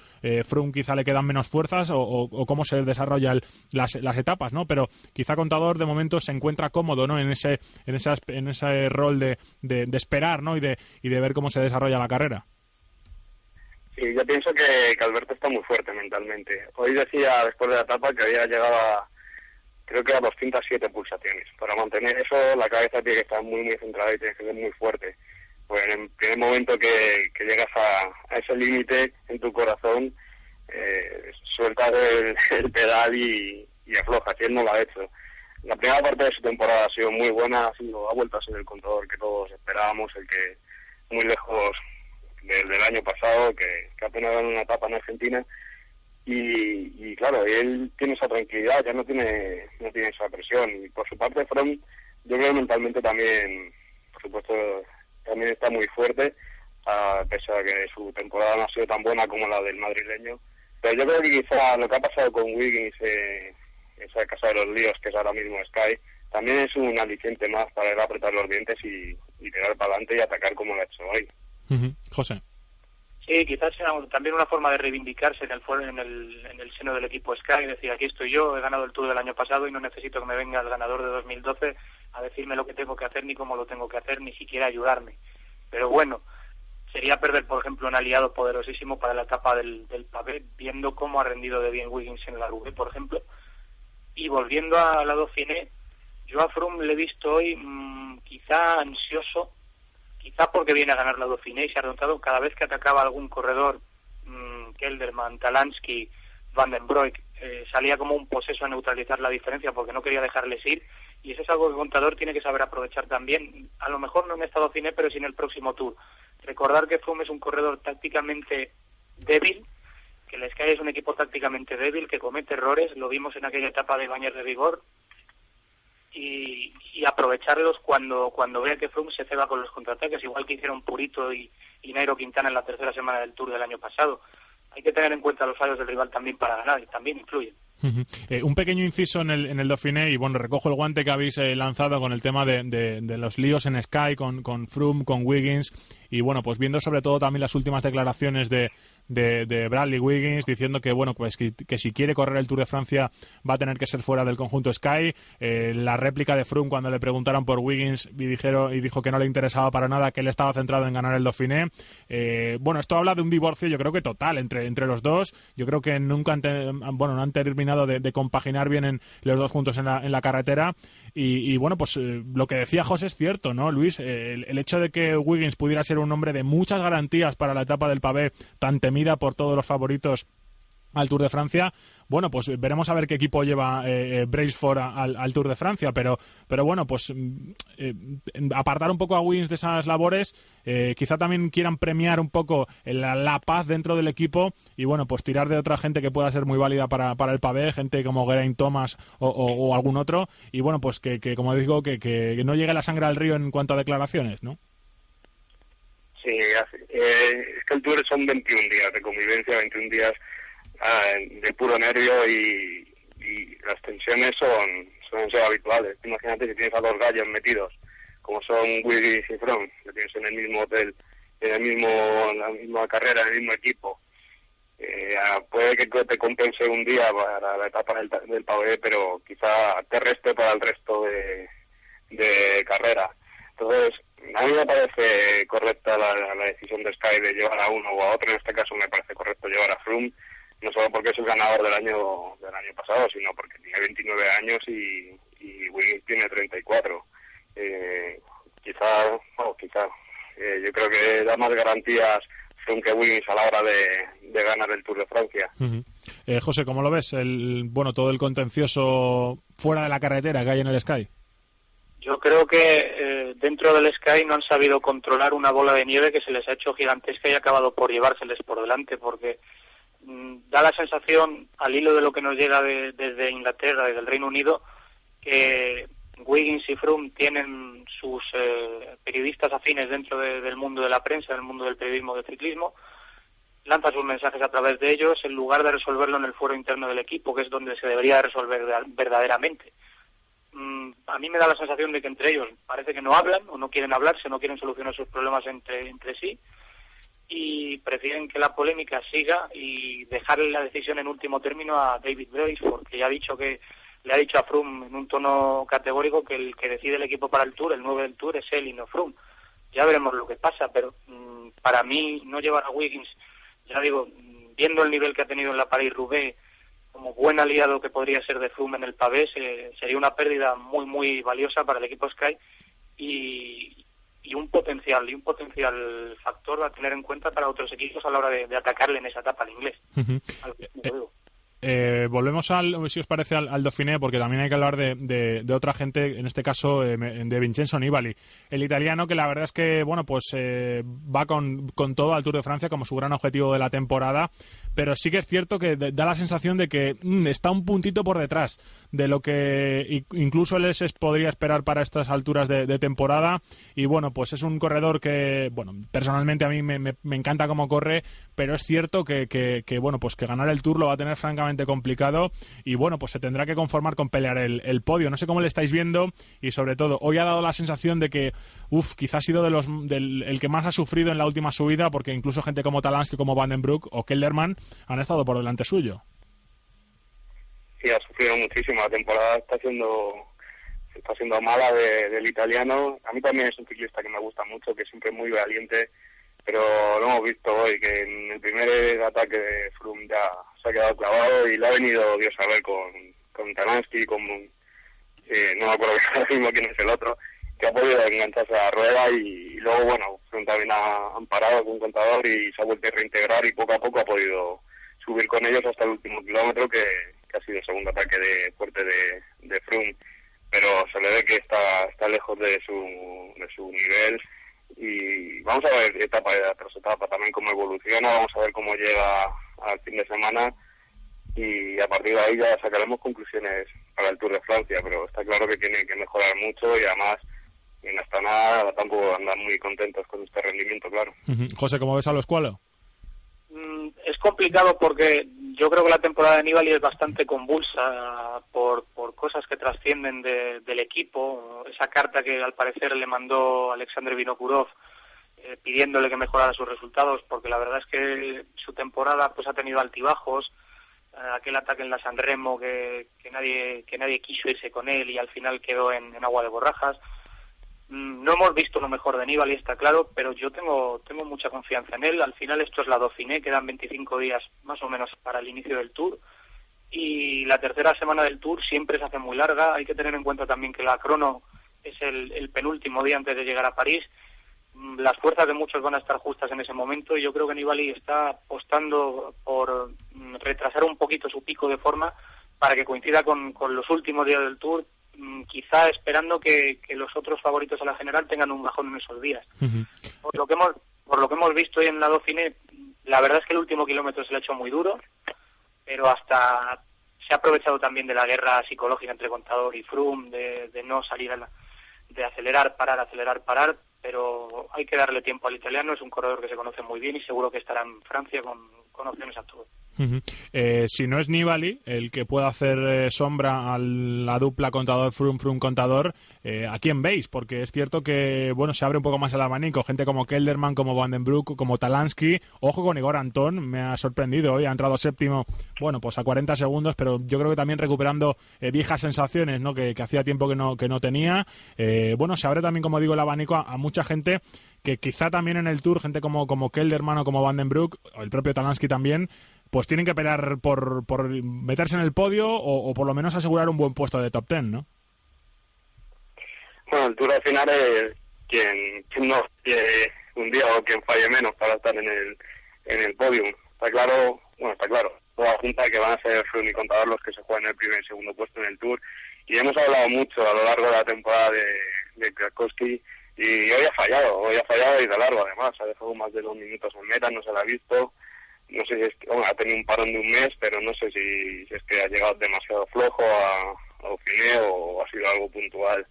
Froome quizá le quedan menos fuerzas o, cómo se desarrollan las, las, etapas, ¿no? Pero quizá Contador de momento se encuentra cómodo, ¿no? En ese, en en ese rol de, de, esperar, ¿no? Y de, y de ver cómo se desarrolla la carrera.
Sí, yo pienso que, que Alberto está muy fuerte mentalmente. Hoy decía, después de la etapa, que había llegado a, creo que a 207 pulsaciones. Para mantener eso, la cabeza tiene que estar muy, muy centrada y tiene que ser muy fuerte. Pues en el primer momento que, llegas a, ese límite en tu corazón, eh, sueltas *laughs* el, pedal y, y aflojas, y él no lo ha hecho. La primera parte de su temporada ha sido muy buena, ha sido a vueltas en el contador que todos esperábamos, el que muy lejos del, año pasado, que, que apenas ganó una etapa en Argentina, y, claro, él tiene esa tranquilidad, ya no tiene, no tiene esa presión. Y por su parte, From, yo creo mentalmente también, por supuesto, también está muy fuerte, a pesar de que su temporada no ha sido tan buena como la del madrileño. Pero yo creo que quizá lo que ha pasado con Wiggins, eh, esa casa de los líos que es ahora mismo Sky, también es un aliciente más para él apretar los dientes y, tirar para adelante y atacar como lo ha hecho hoy.
José.
Sí, quizás sea también una forma de reivindicarse en el, en, el, en el seno del equipo Sky, decir, aquí estoy yo, he ganado el Tour del año pasado y no necesito que me venga el ganador de 2012 a decirme lo que tengo que hacer ni cómo lo tengo que hacer, ni siquiera ayudarme. Pero bueno, sería perder, por ejemplo, un aliado poderosísimo para la etapa del, del pavé, viendo cómo ha rendido de bien Wiggins en la Rubé, por ejemplo. Y volviendo al lado Dauphiné, yo a Froome le he visto hoy mm, quizá ansioso quizá porque viene a ganar la Dauphiné y se ha notado cada vez que atacaba algún corredor, mmm, Kelderman, Talansky, Van den Broek, eh, salía como un poseso a neutralizar la diferencia porque no quería dejarles ir y eso es algo que el contador tiene que saber aprovechar también, a lo mejor no en esta Dauphiné pero sí en el próximo Tour. Recordar que Froome es un corredor tácticamente débil, que el Sky es un equipo tácticamente débil, que comete errores, lo vimos en aquella etapa de Bañer de Vigor, y, aprovecharlos cuando cuando vea que Froome se ceba con los contraataques, igual que hicieron Purito y, y Nairo Quintana en la tercera semana del Tour del año pasado. Hay que tener en cuenta los fallos del rival también para ganar y también influyen.
Eh, un pequeño inciso en el, en el Dauphiné y bueno, recojo el guante que habéis eh, lanzado con el tema de, de, los líos en Sky con, con Froome, con Wiggins y bueno, pues viendo sobre todo también las últimas declaraciones de, de, Bradley Wiggins diciendo que bueno pues que, si quiere correr el Tour de Francia va a tener que ser fuera del conjunto Sky. Eh, la réplica de Froome cuando le preguntaron por Wiggins y dijeron y dijo que no le interesaba para nada que él estaba centrado en ganar el Dauphiné. Eh, bueno esto habla de un divorcio yo creo que total entre entre los dos. Yo creo que nunca han bueno no han terminado de, compaginar bien en, los dos juntos en la, en la carretera. Y, bueno pues eh, lo que decía José es cierto no Luis el, el hecho de que Wiggins pudiera ser un hombre de muchas garantías para la etapa del pavé tan temida por todos los favoritos al Tour de Francia. Bueno, pues veremos a ver qué equipo lleva eh, eh al, Tour de Francia, pero, pero bueno, pues mm, eh, apartar un poco a Wins de esas labores, eh, quizá también quieran premiar un poco la, paz dentro del equipo y bueno, pues tirar de otra gente que pueda ser muy válida para, para el pavé, gente como Geraint Thomas o, algún otro, y bueno, pues que, como digo, que no llegue la sangre al río en cuanto a declaraciones, ¿no?
Sí, eh, es que el tour son 21 días de convivencia, 21 días ah, de puro nervio y, las tensiones son suelen ser habituales. Imagínate si tienes a dos gallos metidos, como son Willy y Fromm, que tienes en el mismo hotel, en el mismo, en la misma carrera, en el mismo equipo. Eh, ah, puede que te compense un día para la etapa del, del pero quizá te reste para el resto de, de carrera. Entonces, a mí me parece correcta la, decisión de Sky de llevar a uno o a otro. En este caso me parece correcto llevar a Froome, no solo porque es el ganador del año del año pasado, sino porque tiene 29 años y, y tiene 34. Eh, quizá, bueno, quizá, eh, yo creo que da más garantías Froome que Wiggins a la hora de, ganar el Tour de Francia.
eh, José, ¿cómo lo ves? El, bueno, todo el contencioso fuera de la carretera que hay en el Sky.
Yo creo que eh, dentro del Sky no han sabido controlar una bola de nieve que se les ha hecho gigantesca y ha acabado por llevárseles por delante, porque mm, da la sensación, al hilo de lo que nos llega desde Inglaterra, desde el Reino Unido, que Wiggins y Froome tienen sus eh, periodistas afines dentro del mundo de la prensa, del mundo del periodismo de ciclismo, lanza sus mensajes a través de ellos en lugar de resolverlo en el foro interno del equipo, que es donde se debería resolver verdaderamente. Mm, a mí me da la sensación de que entre ellos parece que no hablan o no quieren hablarse, no quieren solucionar sus problemas entre, entre sí. y prefieren que la polémica siga y dejarle la decisión en último término a David Brace porque ya ha dicho que le ha dicho a Froome en un tono categórico que el que decide el equipo para el Tour, el 9 del Tour, es él y no Froome. Ya veremos lo que pasa, pero mm, para mí no llevar a Wiggins, ya digo, mm, viendo el nivel que ha tenido en la Paris-Roubaix, como buen aliado que podría ser de Froome en el Pavés, sería una pérdida muy, muy valiosa para el equipo Sky y, y un potencial y un potencial factor a tener en cuenta para otros equipos a la hora de, atacarle en esa etapa al inglés.
Eh, volvemos al, si os parece, al, al, Dauphiné, porque también hay que hablar de, de, otra gente, en este caso eh, de Vincenzo Nibali, el italiano que la verdad es que, bueno, pues eh, va con, con, todo al Tour de Francia como su gran objetivo de la temporada, pero sí que es cierto que da la sensación de que mm, está un puntito por detrás de lo que incluso él se podría esperar para estas alturas de, temporada, y bueno, pues es un corredor que, bueno, personalmente a mí me, me, encanta cómo corre, pero es cierto que, que, bueno, pues que ganar el Tour lo va a tener francamente complicado y bueno, pues se tendrá que conformar con pelear el, podio. No sé cómo le estáis viendo y sobre todo, hoy ha dado la sensación de que, uff, quizás ha sido de los, del, el que más ha sufrido en la última subida porque incluso gente como Talansky, como Vandenbroek o Kelderman han estado por delante suyo.
Sí, ha sufrido muchísimo. La temporada está siendo está siendo mala del italiano. A mí también es un ciclista que me gusta mucho, que siempre es muy valiente pero lo hemos visto hoy, que en el primer ataque de Froome ya se ha quedado clavado y lo ha venido Dios a ver con, con con, eh, no me acuerdo *laughs* mismo quién es el otro, que ha podido engancharse a la rueda y, luego, bueno, Froome también ha, han parado con un contador y se ha vuelto a reintegrar y poco a poco ha podido subir con ellos hasta el último kilómetro, que, ha sido el segundo ataque de fuerte de, de Froome, pero se le ve que está, está lejos de su, de su nivel y vamos a ver etapa tras etapa también cómo evoluciona, vamos a ver cómo llega al fin de semana y a partir de ahí ya sacaremos conclusiones para el Tour de Francia, pero está claro que tiene que mejorar mucho y además en esta nada tampoco andan muy contentos con este rendimiento, claro.
José, ¿cómo ves a los cuales?
Mm, es complicado porque yo creo que la temporada de Nibali es bastante convulsa por, por cosas que trascienden del equipo. Esa carta que al parecer le mandó Alexander Vinokurov eh, pidiéndole que mejorara sus resultados, porque la verdad es que su temporada pues ha tenido altibajos. Eh, aquel ataque en la San Remo que, que, nadie, que nadie quiso irse con él y al final quedó en agua de borrajas. Mm, no hemos visto lo mejor de Aníbal está claro, pero yo tengo, tengo mucha confianza en él. Al final esto es la Dauphiné, quedan 25 días más o menos para el inicio del Tour. Y la tercera semana del Tour siempre se hace muy larga. Hay que tener en cuenta también que la crono es el, penúltimo día antes de llegar a París. Mm, las fuerzas de muchos van a estar justas en ese momento y yo creo que Nibali está apostando por mm, retrasar un poquito su pico de forma para que coincida con, con los últimos días del Tour quizá esperando que, los otros favoritos a la general tengan un bajón en esos días. Por lo que hemos por lo que hemos visto hoy en la Dauphiné, la verdad es que el último kilómetro se le ha hecho muy duro, pero hasta se ha aprovechado también de la guerra psicológica entre Contador y Froome, de, no salir a de acelerar, parar, acelerar, parar, pero hay que darle tiempo al italiano, es un corredor que se conoce muy bien y seguro que estará en Francia con, con opciones a todo.
Eh, si no es Nibali el que pueda hacer eh, sombra a la dupla contador Frum Frum contador, eh, ¿a quién veis? Porque es cierto que bueno se abre un poco más el abanico, gente como Kelderman, como Vandenbroek, como Talansky, ojo con Igor Antón, me ha sorprendido hoy, ha entrado séptimo, bueno pues a 40 segundos, pero yo creo que también recuperando viejas sensaciones, ¿no? Que, hacía tiempo que no que no tenía. bueno se abre también como digo el abanico a, mucha gente que quizá también en el Tour gente como como Kelderman o como Vandenbroek o el propio Talansky también pues tienen que pelear por, por meterse en el podio o, por lo menos asegurar un buen puesto de top ten, ¿no?
Bueno, el Tour al final es quien, no quiere un día o quien falle menos para estar en el, en el podium. Está claro, bueno, está claro, toda junta que van a ser y Contador los que se juegan el primer y segundo puesto en el Tour. Y hemos hablado mucho a lo largo de la temporada de, de Krakowski y hoy ha fallado, hoy ha fallado y de largo además, ha dejado más de dos minutos en meta, no se la ha visto no sé si es que, ha tenido un parón de un mes, pero no sé si, es que ha llegado demasiado flojo a, a o ha sido algo puntual.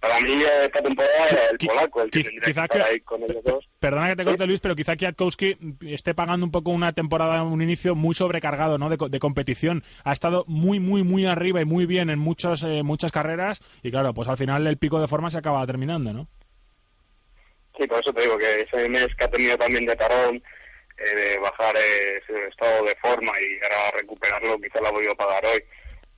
Para mí esta temporada era el polaco el que tendría que estar ahí con ellos dos.
Perdona que te corte, Luis, pero quizá Kwiatkowski esté pagando un poco una temporada, un inicio muy sobrecargado ¿no? de, de competición. Ha estado muy, muy, muy arriba y muy bien en muchas, eh, muchas carreras y claro, pues al final el pico de forma se acaba terminando, ¿no?
Sí, por eso te digo que ese mes que ha tenido también de tarón, eh, bajar eh, ese estado de forma y ahora recuperarlo, quizá lo ha podido pagar hoy.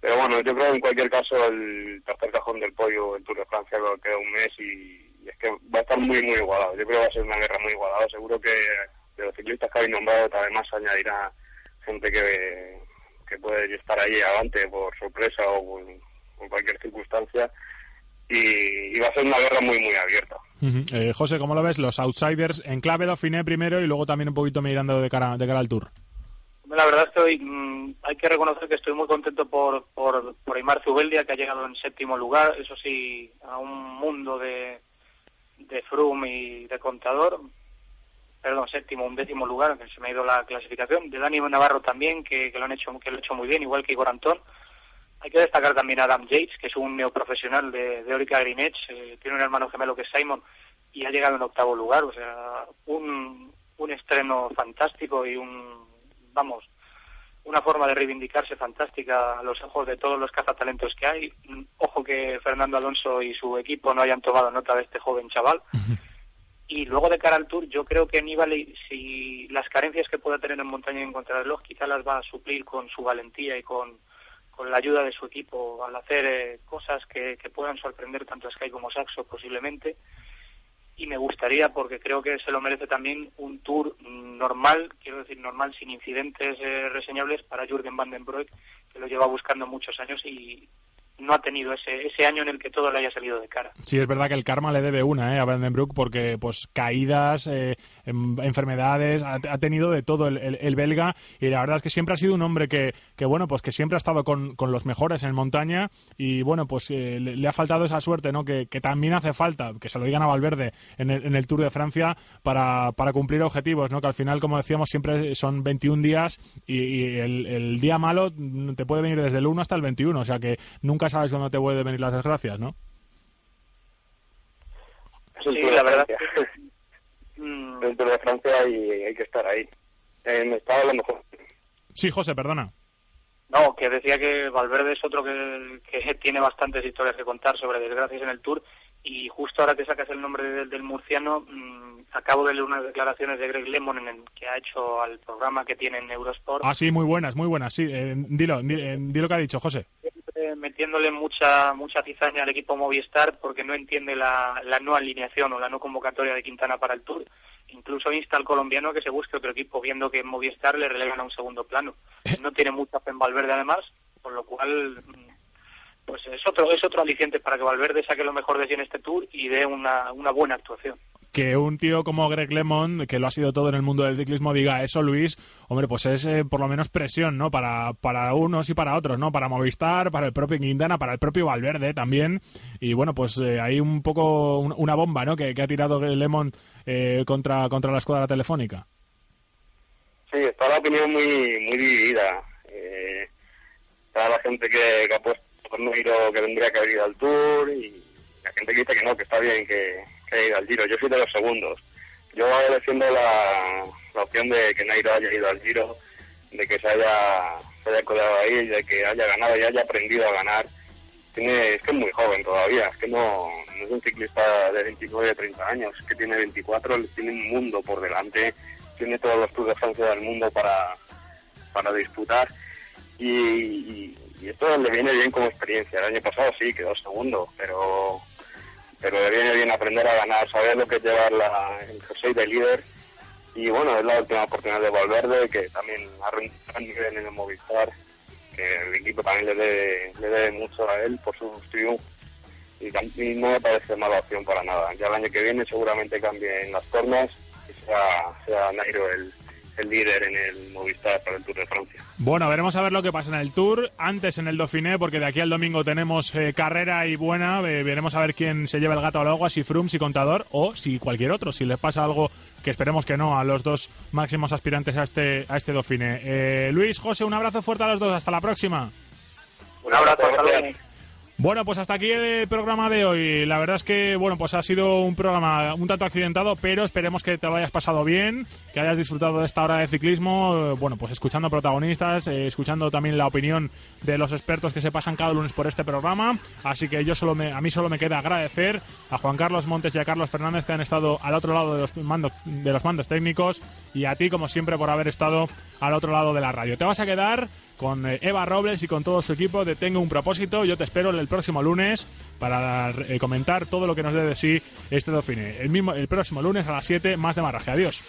Pero bueno, yo creo en cualquier caso el tercer cajón del pollo, el Tour de Francia, lo queda un mes y, es que va a estar muy, muy igualado. Yo creo que va a ser una guerra muy igualada. Seguro que de los ciclistas que habéis nombrado, además añadirá gente que, que puede estar ahí adelante por sorpresa o por cualquier circunstancia y, va a ser una guerra muy, muy abierta.
eh, José, ¿cómo lo ves? Los outsiders en clave Dauphiné primero y luego también un poquito mirando de cara, de cara al Tour.
La verdad estoy, mm, hay que reconocer que estoy muy contento por, por, por Aymar Zubeldia, que ha llegado en séptimo lugar, eso sí, a un mundo de, de Froome y de Contador, perdón, séptimo, un décimo lugar, que se me ha ido la clasificación, de Dani Navarro también, que, que lo han hecho, que lo ha hecho muy bien, igual que Igor Antón, hay que destacar también a Adam Yates, que es un neoprofesional de, de Orica Green Edge, eh, tiene un hermano gemelo que es Simon y ha llegado en octavo lugar, o sea, un, un estreno fantástico y un, vamos, una forma de reivindicarse fantástica a los ojos de todos los cazatalentos que hay. Ojo que Fernando Alonso y su equipo no hayan tomado nota de este joven chaval. *laughs* Y luego de cara al Tour, yo creo que Aníbal, si las carencias que pueda tener en montaña y en contrarreloj, quizá las va a suplir con su valentía y con, con la ayuda de su equipo al hacer eh, cosas que, puedan sorprender tanto a Sky como Saxo posiblemente. Y me gustaría, porque creo que se lo merece también, un tour normal, quiero decir normal, sin incidentes eh, reseñables para Jürgen Van den Broek, que lo lleva buscando muchos años y, no ha tenido ese, ese año en el que todo le haya salido de cara.
Sí, es verdad que el karma le debe una ¿eh? a Vandenbroek porque pues caídas, eh, em, enfermedades, ha, tenido de todo el, el, belga y la verdad es que siempre ha sido un hombre que, que bueno, pues que siempre ha estado con, con los mejores en montaña y bueno, pues eh, le, ha faltado esa suerte, ¿no? Que, que, también hace falta, que se lo digan a Valverde en el, en el Tour de Francia para, para cumplir objetivos, ¿no? Que al final, como decíamos, siempre son 21 días y, el, el día malo te puede venir desde el 1 hasta el 21, o sea que nunca sabes dónde te puede venir las desgracias, ¿no?
Sí, la verdad. *laughs* Mm. El Tour de Francia y hay que estar ahí. En estado lo mejor.
Sí, José, perdona.
No, que decía que Valverde es otro que, que tiene bastantes historias que contar sobre desgracias en el Tour y justo ahora que sacas el nombre del, murciano, mmm, acabo de leer unas declaraciones de Greg Lemon en el, que ha hecho al programa que tiene en Eurosport.
Ah, sí, muy buenas, muy buenas, sí. Eh, dilo, eh, dilo que ha dicho, José.
Metiéndole mucha mucha cizaña al equipo Movistar porque no entiende la, la no alineación o la no convocatoria de Quintana para el Tour. Incluso insta al colombiano que se busque otro equipo, viendo que en Movistar le relegan a un segundo plano. No tiene mucha fe en Valverde, además, por lo cual pues es otro es otro aliciente para que Valverde saque lo mejor de sí en este Tour y dé una, una buena actuación
que un tío como Greg Lemon, que lo ha sido todo en el mundo del ciclismo, diga eso, Luis, hombre, pues es eh, por lo menos presión, ¿no? Para, para unos y para otros, ¿no? Para Movistar, para el propio Quintana, para el propio Valverde también. Y bueno, pues eh, hay un poco una bomba, ¿no? Que, ha tirado Lemon eh, contra, contra la escuadra telefónica.
Sí, está la opinión muy, muy dividida. está la gente que, ha puesto que tendría que haber ido al Tour y la gente que dice que no, que está bien que que haya ido al Giro. Yo soy de los segundos. Yo defiendo la, la opción de que Nairo haya ido al Giro, de que se haya, se haya colado ahí, de que haya ganado y haya aprendido a ganar. Tiene, es que es muy joven todavía, es que no, no es un ciclista de 29, 30 años, que tiene 24, tiene un mundo por delante, tiene todos los Tours de Francia del mundo para, para disputar y, y, y esto le viene bien como experiencia. El año pasado sí, quedó segundo, pero pero le viene bien aprender a ganar, saber lo que es llevar la, el jersey de líder. Y bueno, es la última oportunidad de Valverde, que también ha rendido en el Movistar, que el equipo también le debe, le debe mucho a él por su triunfos. Y, y, no me parece mala opción para nada. Ya el año que viene seguramente cambien las formas y sea, sea Nairo el, el líder en el Movistar para el Tour de Francia.
Bueno, veremos a ver lo que pasa en el Tour, antes en el Dauphiné, porque de aquí al domingo tenemos eh, carrera y buena, veremos a ver quién se lleva el gato al agua, si Froome, si Contador o si cualquier otro, si les pasa algo que esperemos que no a los dos máximos aspirantes a este, a este Dauphiné. Eh, Luis, José, un abrazo fuerte a los dos, hasta la próxima.
Un abrazo, hasta
Bueno, pues hasta aquí el programa de hoy. La verdad es que, bueno, pues ha sido un programa un tanto accidentado, pero esperemos que te lo hayas pasado bien, que hayas disfrutado de esta hora de ciclismo, eh, bueno, pues escuchando protagonistas, eh, escuchando también la opinión de los expertos que se pasan cada lunes por este programa. Así que yo solo a mí solo me queda agradecer a Juan Carlos Montes y a Carlos Fernández que han estado al otro lado de los mandos, de los mandos técnicos y a ti, como siempre, por haber estado al otro lado de la radio. Te vas a quedar con eh, Eva Robles y con todo su equipo de Tengo un propósito. Yo te espero el próximo lunes para eh, comentar todo lo que nos dé de sí este Dauphine. El, mismo, el próximo lunes a las 7, más de marraje. Adiós.